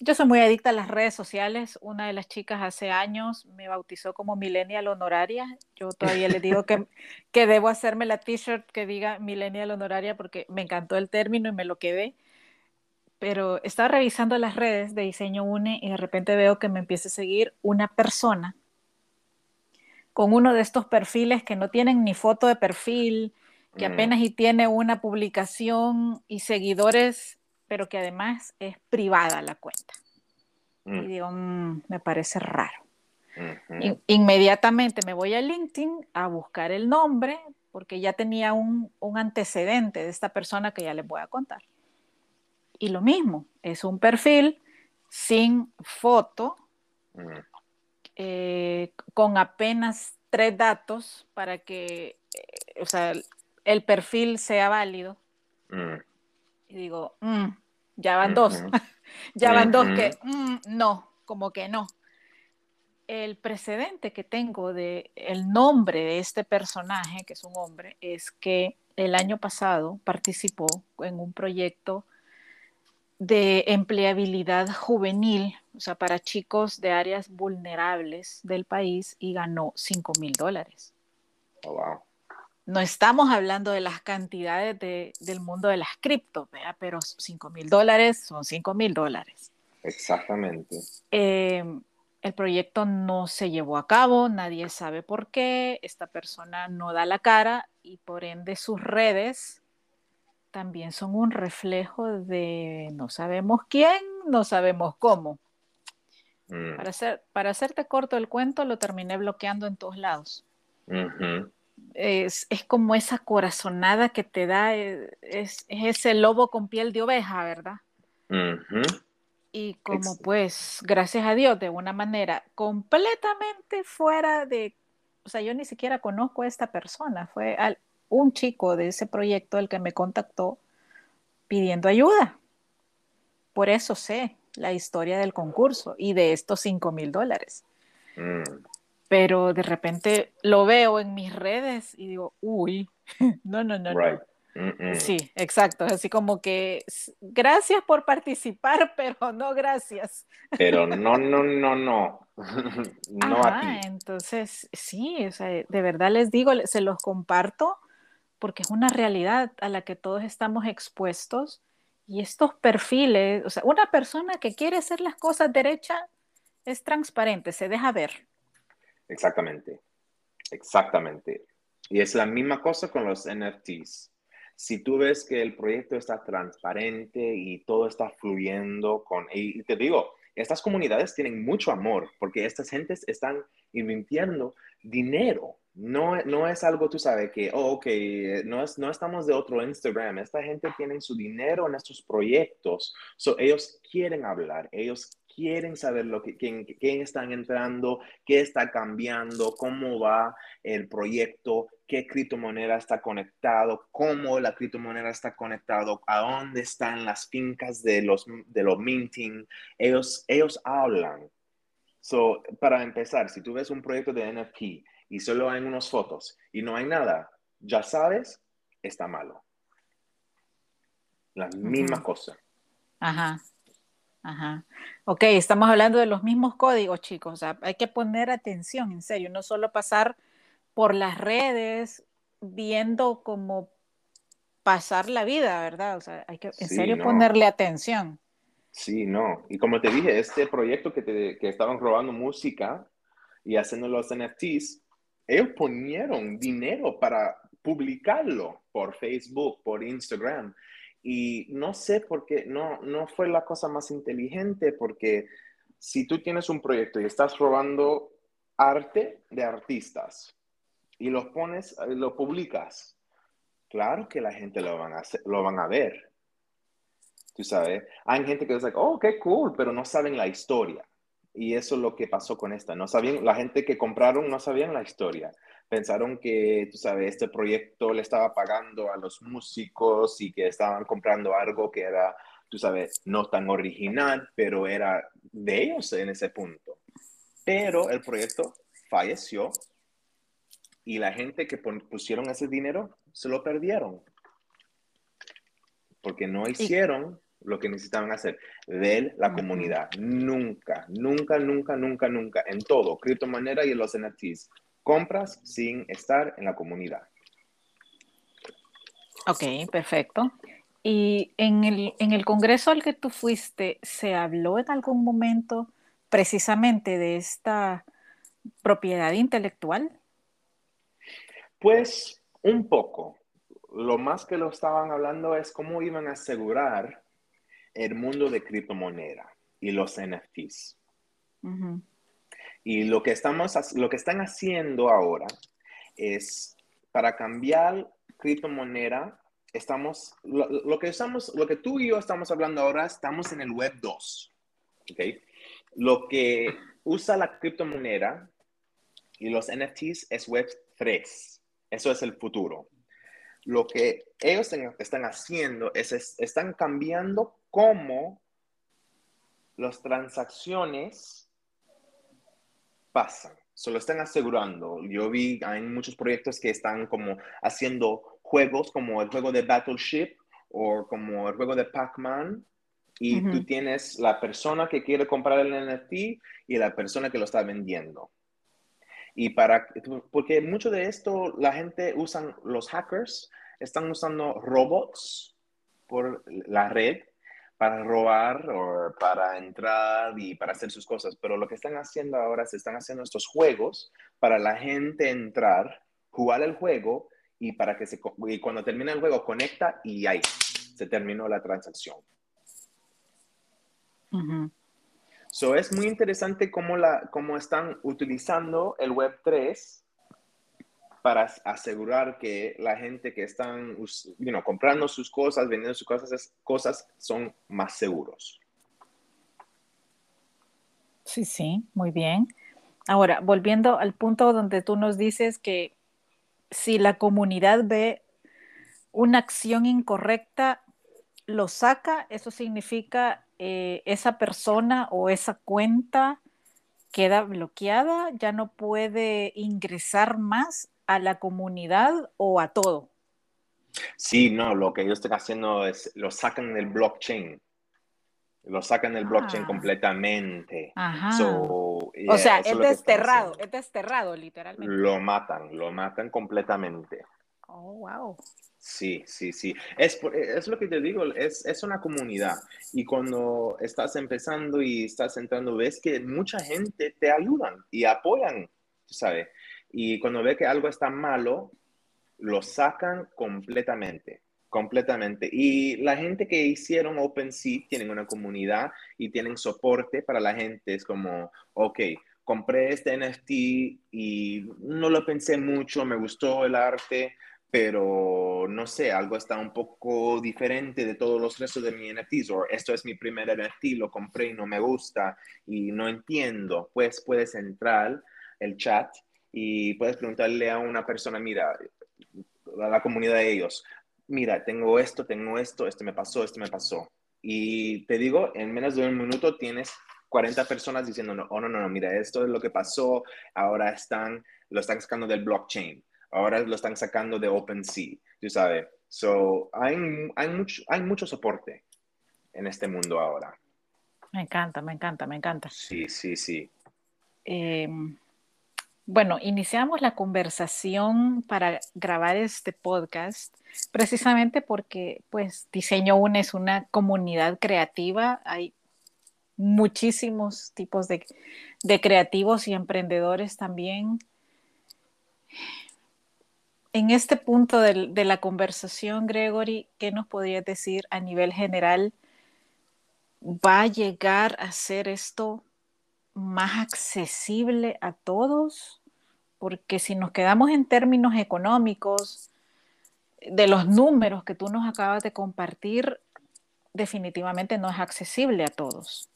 yo, soy muy adicta a las redes sociales. Una de las chicas hace años me bautizó como millennial honoraria. Yo todavía le digo que, que debo hacerme la t-shirt que diga millennial honoraria porque me encantó el término y me lo quedé. Pero estaba revisando las redes de Diseño UNE y de repente veo que me empieza a seguir una persona con uno de estos perfiles que no tienen ni foto de perfil, que mm. apenas y tiene una publicación y seguidores pero que además es privada la cuenta. Y mm. digo, mm, me parece raro. inmediatamente me voy a LinkedIn a buscar el nombre, porque ya tenía un, antecedente de esta persona que ya les voy a contar. Y lo mismo, es un perfil sin foto, mm. eh, con apenas tres datos para que, eh, o sea, el perfil sea válido. Y digo, mm, ya van dos, ya van dos que mm, no, como que no. El precedente que tengo de el nombre de este personaje, que es un hombre, es que el año pasado participó en un proyecto de empleabilidad juvenil, o sea, para chicos de áreas vulnerables del país y ganó 5 mil dólares. Oh, wow no estamos hablando de las cantidades del mundo de las cripto, pero 5 mil dólares son 5 mil dólares. Exactamente. Em, el proyecto no se llevó a cabo, nadie sabe por qué, esta persona no da la cara y por ende sus redes también son un reflejo de no sabemos quién, no sabemos cómo. Mm. Para, hacer, para hacerte corto el cuento, lo terminé bloqueando en todos lados es, como esa corazonada que te da, eh, es, ese lobo con piel de oveja, ¿verdad? Y como pues, gracias a Dios, de una manera completamente fuera de, o sea, yo ni siquiera conozco a esta persona, fue un chico de ese proyecto el que me contactó pidiendo ayuda. Por eso sé la historia del concurso y de estos 5 mil dólares. Mm pero de repente lo veo en mis redes y digo, uy, no, no, no, no. Sí, exacto, así como que gracias por participar, pero no gracias. Pero no, no, no, no. no Ajá, Entonces, sí, o sea, de verdad les digo, se los comparto porque es una realidad a la que todos estamos expuestos y estos perfiles, o sea, una persona que quiere hacer las cosas derecha es transparente, se deja ver. Exactamente, exactamente. Y es la misma cosa con los NFTs. Si tú ves que el proyecto está transparente y todo está fluyendo con, y te digo, estas comunidades tienen mucho amor porque estas gentes están invirtiendo dinero. No, no es algo, tú sabes, que, oh, ok, no, es, no estamos de otro Instagram. Esta gente tiene su dinero en estos proyectos. So, ellos quieren hablar, ellos quieren saber lo que, quién, están entrando, qué está cambiando, cómo va el proyecto, qué criptomoneda está conectado, cómo la criptomoneda está conectado, a dónde están las fincas de los, de los minting. Ellos, ellos hablan. So, para empezar, si tú ves un proyecto de NFT y solo hay unas fotos y no hay nada, ya sabes, está malo. La misma cosa. Ajá. Ajá. Ok, estamos hablando de los mismos códigos, chicos. O sea, hay que poner atención, en serio, no solo pasar por las redes viendo cómo pasar la vida, ¿verdad? O sea, hay que en serio ponerle atención. Sí, no. Y como te dije, este proyecto que, te, que estaban robando música y haciendo los NFTs, ellos ponieron dinero para publicarlo por Facebook, por Instagram Y no sé por qué, no, no fue la cosa más inteligente, porque si tú tienes un proyecto y estás robando arte de artistas y los pones, lo publicas, claro que la gente lo van a, lo van a ver. Tú sabes, hay gente que dice, oh, qué cool, pero no saben la historia. Y eso es lo que pasó con esta. No sabían, la gente que compraron no sabían la historia. Pensaron que, tú sabes, este proyecto le estaba pagando a los músicos y que estaban comprando algo que era, tú sabes, no tan original, pero era de ellos en ese punto. Pero el proyecto falleció y la gente que pusieron ese dinero se lo perdieron. Porque no hicieron lo que necesitaban hacer. de la comunidad. Nunca, nunca, nunca, nunca, nunca, en todo, criptomoneda y en los NFTs, compras sin estar en la comunidad. Ok, perfecto. Y en el, en el congreso al que tú fuiste, ¿se habló en algún momento precisamente de esta propiedad intelectual? Pues un poco. Lo más que lo estaban hablando es cómo iban a asegurar el mundo de criptomoneda y los NFTs. Y lo que, estamos, lo que están haciendo ahora es para cambiar criptomoneda, estamos, lo, que estamos, lo que tú y yo estamos hablando ahora, estamos en el web 2. ¿okay? Lo que usa la criptomoneda y los NFTs es web 3. Eso es el futuro. Lo que ellos están haciendo es, están cambiando cómo las transacciones pasan. Se lo están asegurando. Yo vi, hay muchos proyectos que están como haciendo juegos como el juego de Battleship o como el juego de Pac-Man. Y tú tienes la persona que quiere comprar el NFT y la persona que lo está vendiendo. Y para, porque mucho de esto la gente usan, los hackers están usando robots por la red para robar o para entrar y para hacer sus cosas, pero lo que están haciendo ahora se están haciendo estos juegos para la gente entrar, jugar el juego y para que se y cuando termina el juego conecta y ahí se terminó la transacción. So es muy interesante cómo, la, cómo están utilizando el Web 3 para asegurar que la gente que están comprando sus cosas, vendiendo sus cosas, cosas son más seguros. Sí, sí, muy bien. Ahora, volviendo al punto donde tú nos dices que si la comunidad ve una acción incorrecta, lo saca, eso significa eh, esa persona o esa cuenta queda bloqueada, ya no puede ingresar más a la comunidad o a todo? Sí, no, lo que ellos están haciendo es lo sacan del blockchain. Lo sacan del blockchain ah. completamente. o sea, es, desterrado, es desterrado literalmente. Lo matan, lo matan completamente. Oh, wow. Sí, sí, sí. Es, es lo que te digo, es, es, una comunidad. Y cuando estás empezando y estás entrando, ves que mucha gente te ayudan y apoyan, ¿sabes? Y cuando ve que algo está malo, lo sacan completamente, completamente. Y la gente que hicieron OpenSea tienen una comunidad y tienen soporte para la gente. Es como, ok, compré este NFT y no lo pensé mucho, me gustó el arte, pero no sé, algo está un poco diferente de todos los restos de mi NFTs, o esto es mi primer NFT, lo compré y no me gusta y no entiendo. Pues puedes entrar el chat y puedes preguntarle a una persona, mira, a la comunidad de ellos, mira, tengo esto, tengo esto, esto me pasó, esto me pasó. Y te digo, en menos de un minuto tienes 40 personas diciendo, no, oh, no, no, no, mira, esto es lo que pasó, ahora están, lo están sacando del blockchain, ahora lo están sacando de OpenSea, tú sabes. So, hay, hay, mucho, hay mucho soporte en este mundo ahora. Me encanta, me encanta, me encanta. Sí, sí, sí. Eh, bueno, iniciamos la conversación para grabar este podcast precisamente porque pues Diseño UNE es una comunidad creativa, hay muchísimos tipos de, creativos y emprendedores también. en este punto de, de, la conversación, Gregory, ¿qué nos podrías decir a nivel general? ¿Va a llegar a ser esto más accesible a todos? Porque si nos quedamos en términos económicos, de los números que tú nos acabas de compartir, definitivamente no es accesible a todos.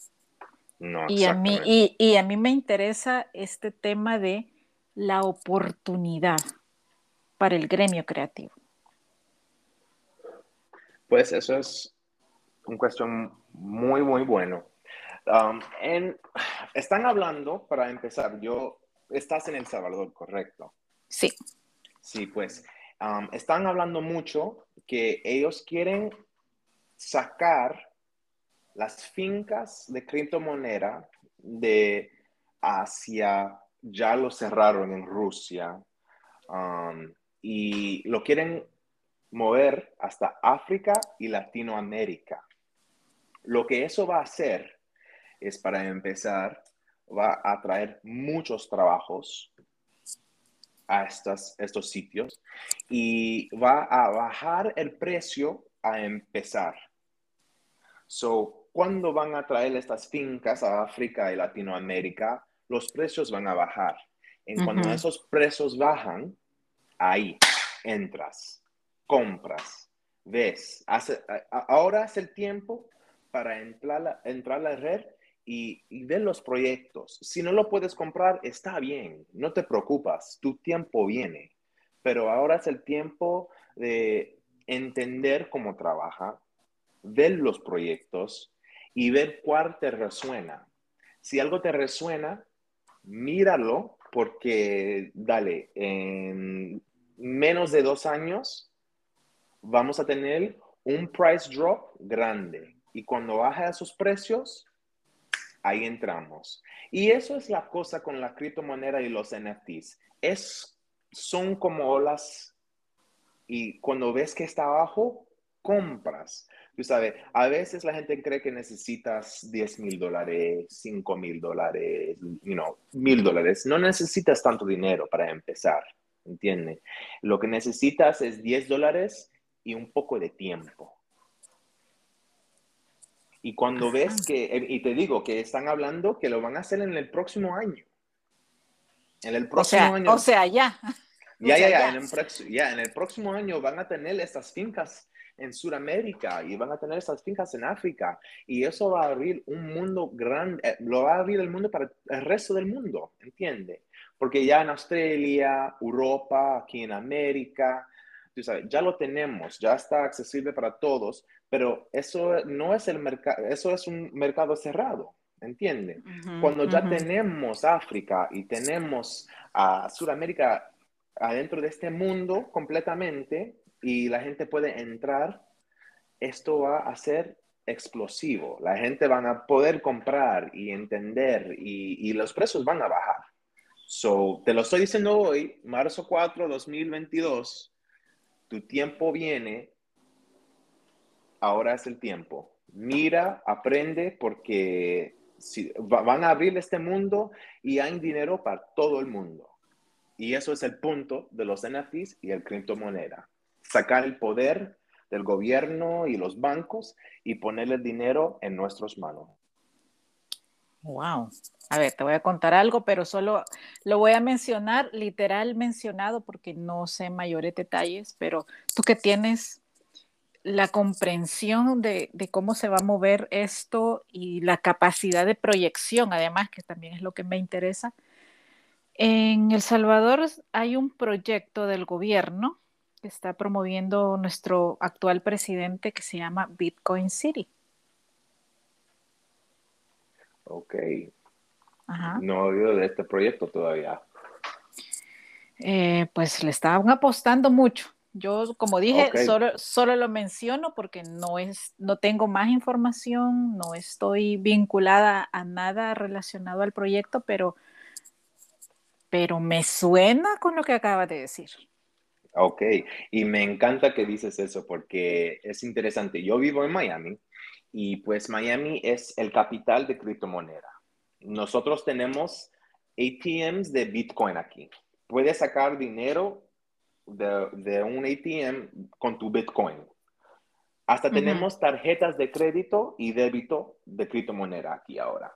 No, y, a mí, y, y a mí me interesa este tema de la oportunidad para el gremio creativo. Pues eso es un cuestión muy, muy bueno. Um, en, están hablando, para empezar, yo, estás en El Salvador, ¿correcto? Sí. Sí, pues um, están hablando mucho que ellos quieren sacar las fincas de criptomoneda de Asia, ya lo cerraron en Rusia um, y lo quieren mover hasta África y Latinoamérica. Lo que eso va a hacer es, para empezar, va a traer muchos trabajos a estos, estos sitios y va a bajar el precio a empezar. So, cuando van a traer estas fincas a África y Latinoamérica, los precios van a bajar. En cuando esos precios bajan, ahí entras, compras, ves. ahora es el tiempo para entrar, entrar a la red y, y, los proyectos. Si no lo puedes comprar, está bien, no te preocupas, tu tiempo viene. Pero ahora es el tiempo de entender cómo trabaja, ver los proyectos y ver cuál te resuena. Si algo te resuena, míralo porque, dale, en menos de dos años vamos a tener un price drop grande. Y cuando baja esos precios, ahí entramos. Y eso es la cosa con la criptomoneda y los NFTs. Es, son como olas y cuando ves que está abajo, compras. Tú sabes, a veces la gente cree que necesitas 10 mil dólares, 5 mil dólares, you know, mil dólares. No necesitas tanto dinero para empezar, ¿entiendes? Lo que necesitas es 10 dólares y un poco de tiempo. Y cuando ves que, y te digo que están hablando que lo van a hacer en el próximo año. En el próximo año. O sea, ya. Ya, ya, ya, en el, ya, en el próximo año van a tener estas fincas en Sudamérica y van a tener estas fincas en África y eso va a abrir un mundo grande, eh, lo va a abrir el mundo para el resto del mundo, ¿entiende? Porque ya en Australia, Europa, aquí en América, tú sabes, ya lo tenemos, ya está accesible para todos, pero eso no es el mercado, eso es un mercado cerrado, ¿entiende? Cuando ya tenemos África y tenemos a Sudamérica adentro de este mundo completamente y la gente puede entrar, esto va a ser explosivo. La gente van a poder comprar y entender y, los precios van a bajar. So, te lo estoy diciendo hoy, marzo 4, 2022, tu tiempo viene, ahora es el tiempo. Mira, aprende porque si, van a abrir este mundo y hay dinero para todo el mundo. Y eso es el punto de los NFTs y el criptomoneda. Sacar el poder del gobierno y los bancos y ponerle dinero en nuestras manos. Wow. A ver, te voy a contar algo, pero solo lo voy a mencionar, literal mencionado, porque no sé mayores detalles, pero tú que tienes la comprensión de, de, cómo se va a mover esto y la capacidad de proyección, además, que también es lo que me interesa, en El Salvador hay un proyecto del gobierno que está promoviendo nuestro actual presidente que se llama Bitcoin City. Ok. No he oído de este proyecto todavía. Eh, pues le estaban apostando mucho. Yo, como dije, solo, solo, lo menciono porque no, es, no tengo más información, no estoy vinculada a nada relacionado al proyecto, pero pero me suena con lo que acaba de decir. Ok, y me encanta que dices eso porque es interesante. Yo vivo en Miami y pues Miami es el capital de criptomoneda. Nosotros tenemos ATMs de Bitcoin aquí. Puedes sacar dinero de, un ATM con tu Bitcoin. Hasta tenemos tarjetas de crédito y débito de criptomoneda aquí ahora.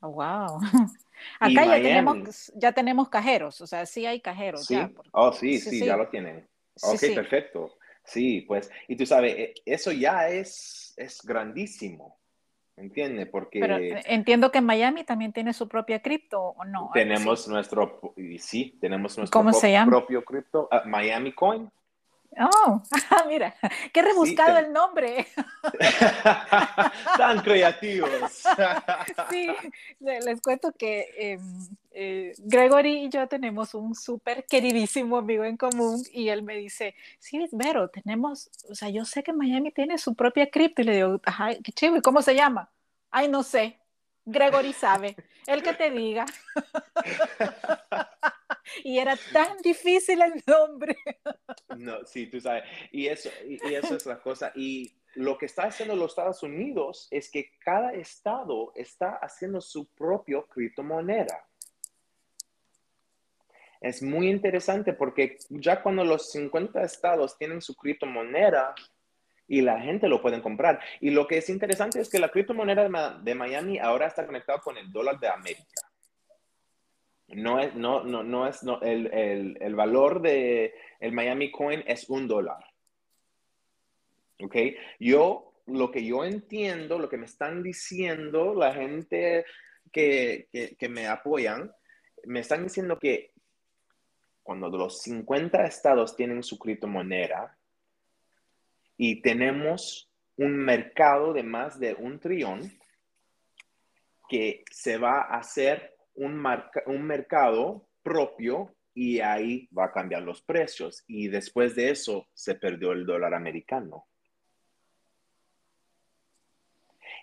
Oh, wow. Acá ya tenemos, ya tenemos cajeros, o sea, sí hay cajeros. Sí, oh, sí, sí, ya lo tienen. ok, perfecto. Sí, pues, y tú sabes, e, eso ya es, es grandísimo. ¿Entiendes? Porque... Pero eh, entiendo que Miami también tiene su propia cripto, ¿o no? Tenemos nuestro, sí, tenemos nuestro propio cripto, uh, Miami Coin. Oh, mira, qué rebuscado el nombre. Tan creativos. sí, les cuento que em, eh, Gregory y yo tenemos un súper queridísimo amigo en común y él me dice, sí, Vero, tenemos, o sea, yo sé que Miami tiene su propia cripto y le digo, ajá, qué chivo, ¿y cómo se llama? Ay, no sé, Gregory sabe, el que te diga. y era tan difícil el nombre. no, sí, tú sabes. Y eso, y, eso es la cosa. Y lo que está haciendo los Estados Unidos es que cada estado está haciendo su propio criptomoneda. Es muy interesante porque ya cuando los 50 estados tienen su criptomoneda, y la gente lo puede comprar. Y lo que es interesante es que la criptomoneda de Miami ahora está conectada con el dólar de América. No es, no, no, no es, no, el, el, el, valor de el Miami Coin es un dólar. ¿Ok? Yo, lo que yo entiendo, lo que me están diciendo la gente que, que me apoyan, me están diciendo que cuando los 50 estados tienen su criptomoneda y tenemos un mercado de más de un trillón que se va a hacer un, un mercado propio y ahí va a cambiar los precios. Y después de eso se perdió el dólar americano.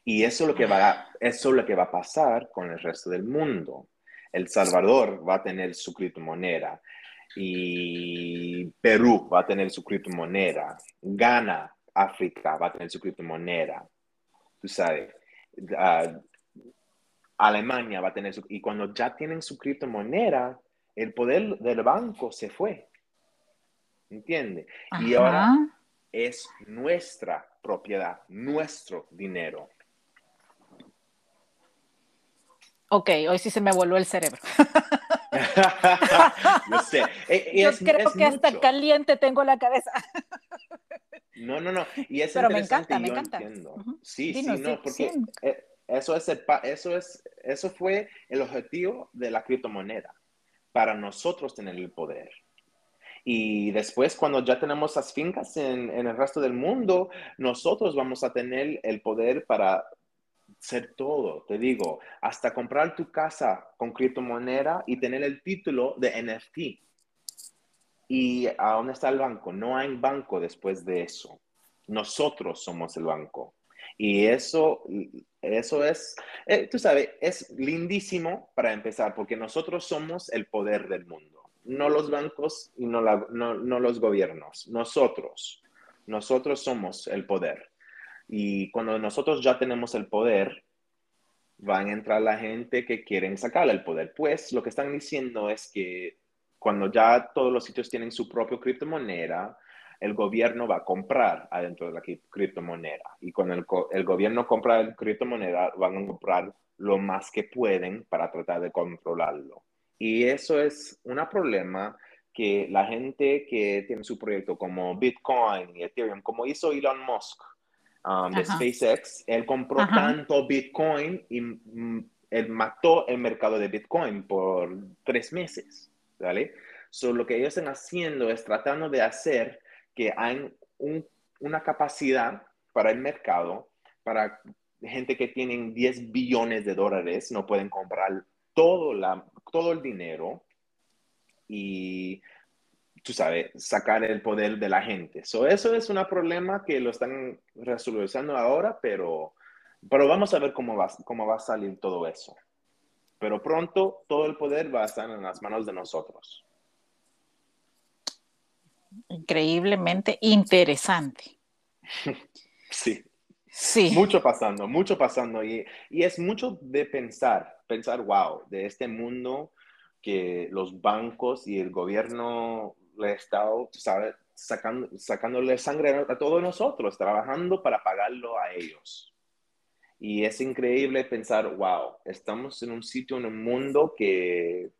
Y eso es lo que va, eso es lo que va a pasar con el resto del mundo. El Salvador va a tener su criptomoneda y Perú va a tener su criptomoneda. Ghana, África va a tener su criptomoneda. Tú sabes, uh, Alemania va a tener su... Y cuando ya tienen su criptomoneda, el poder del banco se fue. ¿Entiende? Y ahora es nuestra propiedad, nuestro dinero. Ok, hoy sí se me volvió el cerebro. Yo sé. E, Yo creo que hasta caliente tengo la cabeza. no, no, no. Y es Pero me encanta, me encanta. Sí, sí, no, porque eh, eso, es eso, es, eso fue el objetivo de la criptomoneda, para nosotros tener el poder. Y después, cuando ya tenemos las fincas en, en, el resto del mundo, nosotros vamos a tener el poder para ser todo, te digo, hasta comprar tu casa con criptomoneda y tener el título de NFT. ¿Y a dónde está el banco? No hay banco después de eso. Nosotros somos el banco. Y eso, eso es, eh, tú sabes, es lindísimo para empezar, porque nosotros somos el poder del mundo, no los bancos y no, no, no los gobiernos, nosotros, nosotros somos el poder. Y cuando nosotros ya tenemos el poder, van a entrar la gente que quieren sacarle el poder. Pues lo que están diciendo es que cuando ya todos los sitios tienen su propio criptomoneda, el gobierno va a comprar adentro de la criptomoneda. Y cuando el, el gobierno compra el criptomoneda, van a comprar lo más que pueden para tratar de controlarlo. Y eso es un problema que la gente que tiene su proyecto como Bitcoin y Ethereum, como hizo Elon Musk um, de SpaceX, él compró tanto Bitcoin y mm, él mató el mercado de Bitcoin por tres meses, ¿vale? So, lo que ellos están haciendo es tratando de hacer que hay una capacidad para el mercado, para gente que tienen 10 billones de dólares, no pueden comprar todo, la, todo el dinero y, tú sabes, sacar el poder de la gente. So, eso es un problema que lo están resolviendo ahora, pero, pero vamos a ver cómo va, cómo va a salir todo eso. Pero pronto todo el poder va a estar en las manos de nosotros increíblemente interesante. Sí. Sí. Mucho pasando, mucho pasando. Y, y, es mucho de pensar, pensar, wow, de este mundo que los bancos y el gobierno le he estado, ¿sabes? Sacando, sacándole sangre a todos nosotros, trabajando para pagarlo a ellos. Y es increíble pensar, wow, estamos en un sitio, en un mundo que,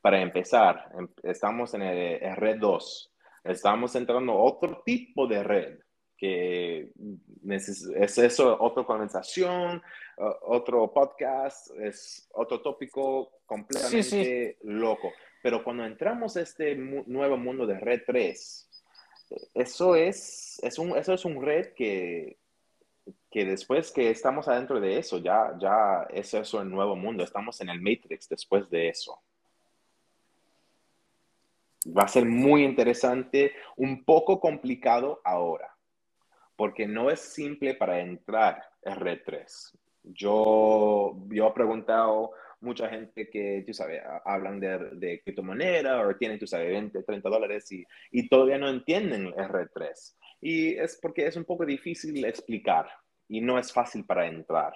para empezar, em, estamos en el, red 2, estamos entrando a otro tipo de red, que es eso, otra conversación, otro podcast, es otro tópico completamente loco. Pero cuando entramos a este nuevo mundo de red 3, eso es, es un, eso es un red que, que después que estamos adentro de eso, ya, ya es eso el nuevo mundo, estamos en el Matrix después de eso. Va a ser muy interesante, un poco complicado ahora porque no es simple para entrar en Red 3. Yo, yo he preguntado mucha gente que, tú sabes, hablan de, de criptomoneda o tienen, tú sabes, 20, 30 dólares y, y todavía no entienden Red 3. Y es porque es un poco difícil explicar y no es fácil para entrar.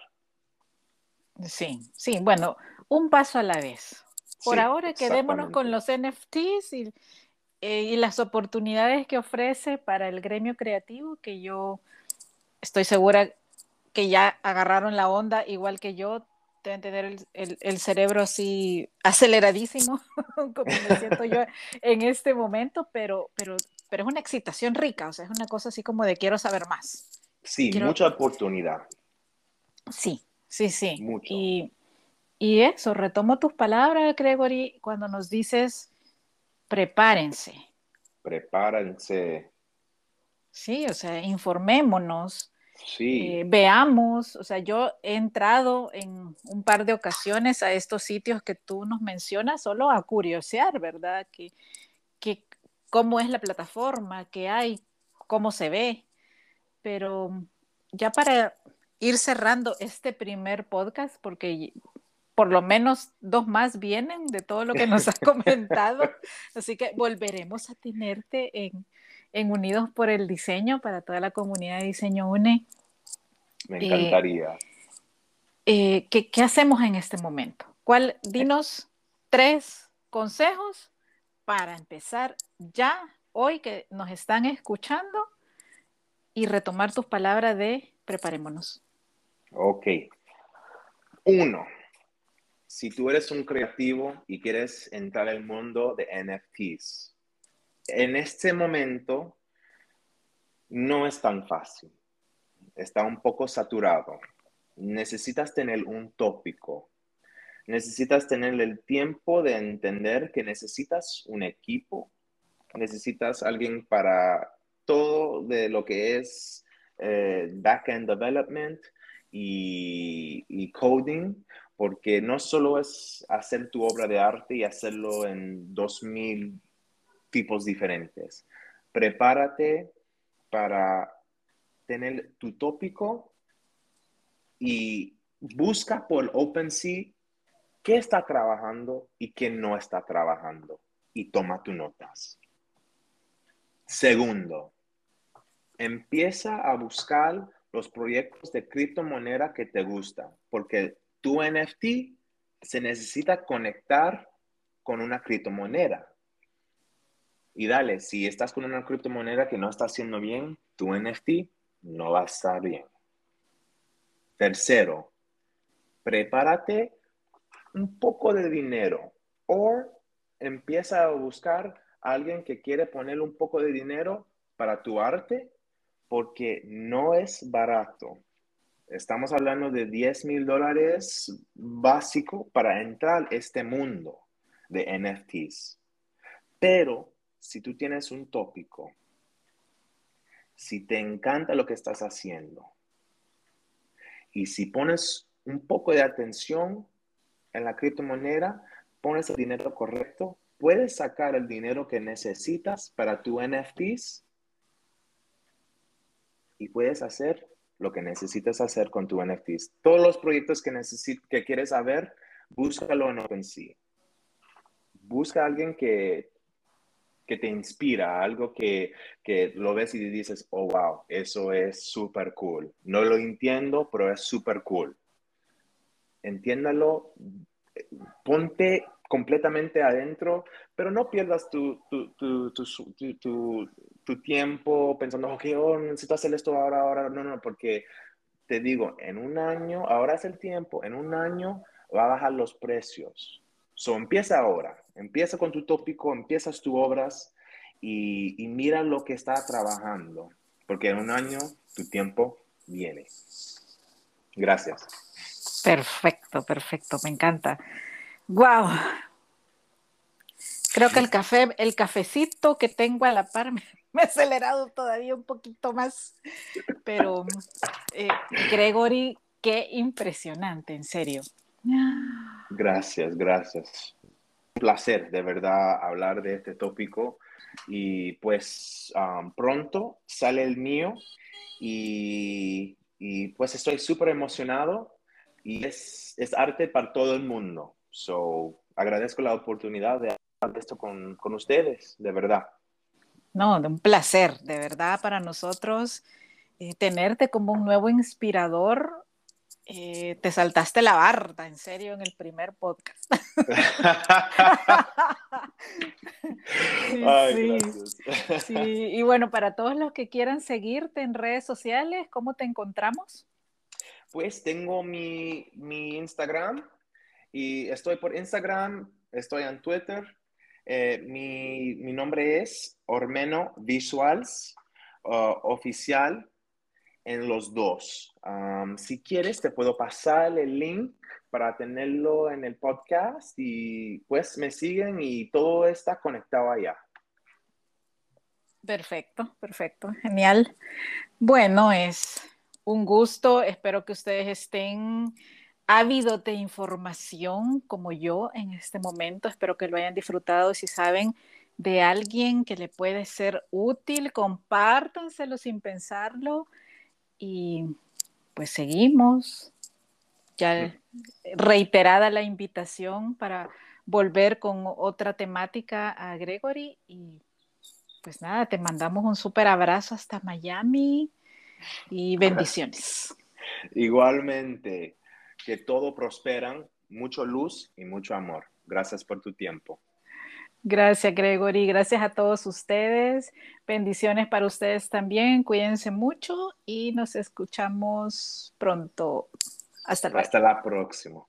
Sí, sí, bueno, un paso a la vez. Por ahora quedémonos con los NFTs y, eh, y las oportunidades que ofrece para el gremio creativo, que yo estoy segura que ya agarraron la onda igual que yo, deben tener el, el, cerebro así aceleradísimo, como me siento yo en este momento, pero, pero, pero es una excitación rica, o sea, es una cosa así como de quiero saber más. Sí, mucha oportunidad. Sí, sí, sí. Y, y eso, retomo tus palabras, Gregory, cuando nos dices prepárense. Prepárense. Sí, o sea, informémonos. Sí. Eh, veamos, o sea, yo he entrado en un par de ocasiones a estos sitios que tú nos mencionas solo a curiosear, ¿verdad? Que, que cómo es la plataforma, qué hay, cómo se ve. Pero ya para ir cerrando este primer podcast, porque por lo menos dos más vienen de todo lo que nos has comentado. Así que volveremos a tenerte en, Unidos por el Diseño para toda la comunidad de Diseño UNE. Me encantaría. Eh, ¿qué, hacemos en este momento? ¿Cuál, dinos tres consejos para empezar ya hoy que nos están escuchando y retomar tus palabras de preparémonos. Ok. Uno, si tú eres un creativo y quieres entrar al mundo de NFTs, en este momento no es tan fácil. Está un poco saturado. Necesitas tener un tópico. Necesitas tener el tiempo de entender que necesitas un equipo. Necesitas alguien para todo de lo que es eh, backend development y, y coding, porque no solo es hacer tu obra de arte y hacerlo en dos mil tipos diferentes. Prepárate para tener tu tópico y busca por OpenSea qué está trabajando y qué no está trabajando y toma tus notas. Segundo, empieza a buscar los proyectos de criptomoneda que te gustan, porque tu NFT se necesita conectar con una criptomoneda. Y dale, si estás con una criptomoneda que no está haciendo bien, tu NFT no va a estar bien. Tercero, prepárate un poco de dinero o empieza a buscar a alguien que quiere poner un poco de dinero para tu arte porque no es barato. Estamos hablando de 10 mil dólares básico para entrar a este mundo de NFTs. Pero si tú tienes un tópico, si te encanta lo que estás haciendo y si pones un poco de atención en la criptomoneda, pones el dinero correcto, puedes sacar el dinero que necesitas para tu NFTs y puedes hacer lo que necesitas hacer con tu NFTs. Todos los proyectos que, que quieres saber, búscalo en OpenSea. Busca a alguien que, que te inspira, algo que, que lo ves y dices, oh, wow, eso es súper cool. No lo entiendo, pero es súper cool. Entiéndalo, ponte completamente adentro, pero no pierdas tu, tu, tu, tu tiempo pensando, ok, oh, necesito hacer esto ahora, ahora. No, no, porque te digo, en un año, ahora es el tiempo, en un año va a bajar los precios. So, empieza ahora, empieza con tu tópico, empiezas tus obras y, y mira lo que está trabajando, porque en un año tu tiempo viene. Gracias. Perfecto, perfecto, me encanta. Wow. Creo que el café, el cafecito que tengo a la par me, ha acelerado todavía un poquito más. Pero eh, Gregory, qué impresionante, en serio. Gracias, gracias. Placer, de verdad, hablar de este tópico. Y pues pronto sale el mío y, y pues estoy súper emocionado y es, es, arte para todo el mundo. So, agradezco la oportunidad de hablar de esto con, con ustedes, de verdad. No, de un placer, de verdad, para nosotros eh, tenerte como un nuevo inspirador. Eh, te saltaste la barda, en serio, en el primer podcast. sí, Ay, sí, sí, y bueno, para todos los que quieran seguirte en redes sociales, ¿cómo te encontramos? Pues tengo mi, mi Instagram y estoy por Instagram, estoy en Twitter. Eh, mi, mi, nombre es Ormeno Visuals uh, Oficial en los dos. Si quieres, te puedo pasar el link para tenerlo en el podcast y pues me siguen y todo está conectado allá. Perfecto, perfecto, genial. Bueno, es un gusto. Espero que ustedes estén ávidos de información como yo en este momento. Espero que lo hayan disfrutado. Si saben de alguien que le puede ser útil, compártanselo sin pensarlo. Y pues seguimos. Ya reiterada la invitación para volver con otra temática a Gregory. Y pues nada, te mandamos un súper abrazo hasta Miami y bendiciones. Igualmente, que todo prosperan, mucho luz y mucho amor. Gracias por tu tiempo. Gracias, Gregory. Gracias a todos ustedes. Bendiciones para ustedes también. Cuídense mucho y nos escuchamos pronto. Hasta. Hasta la próxima.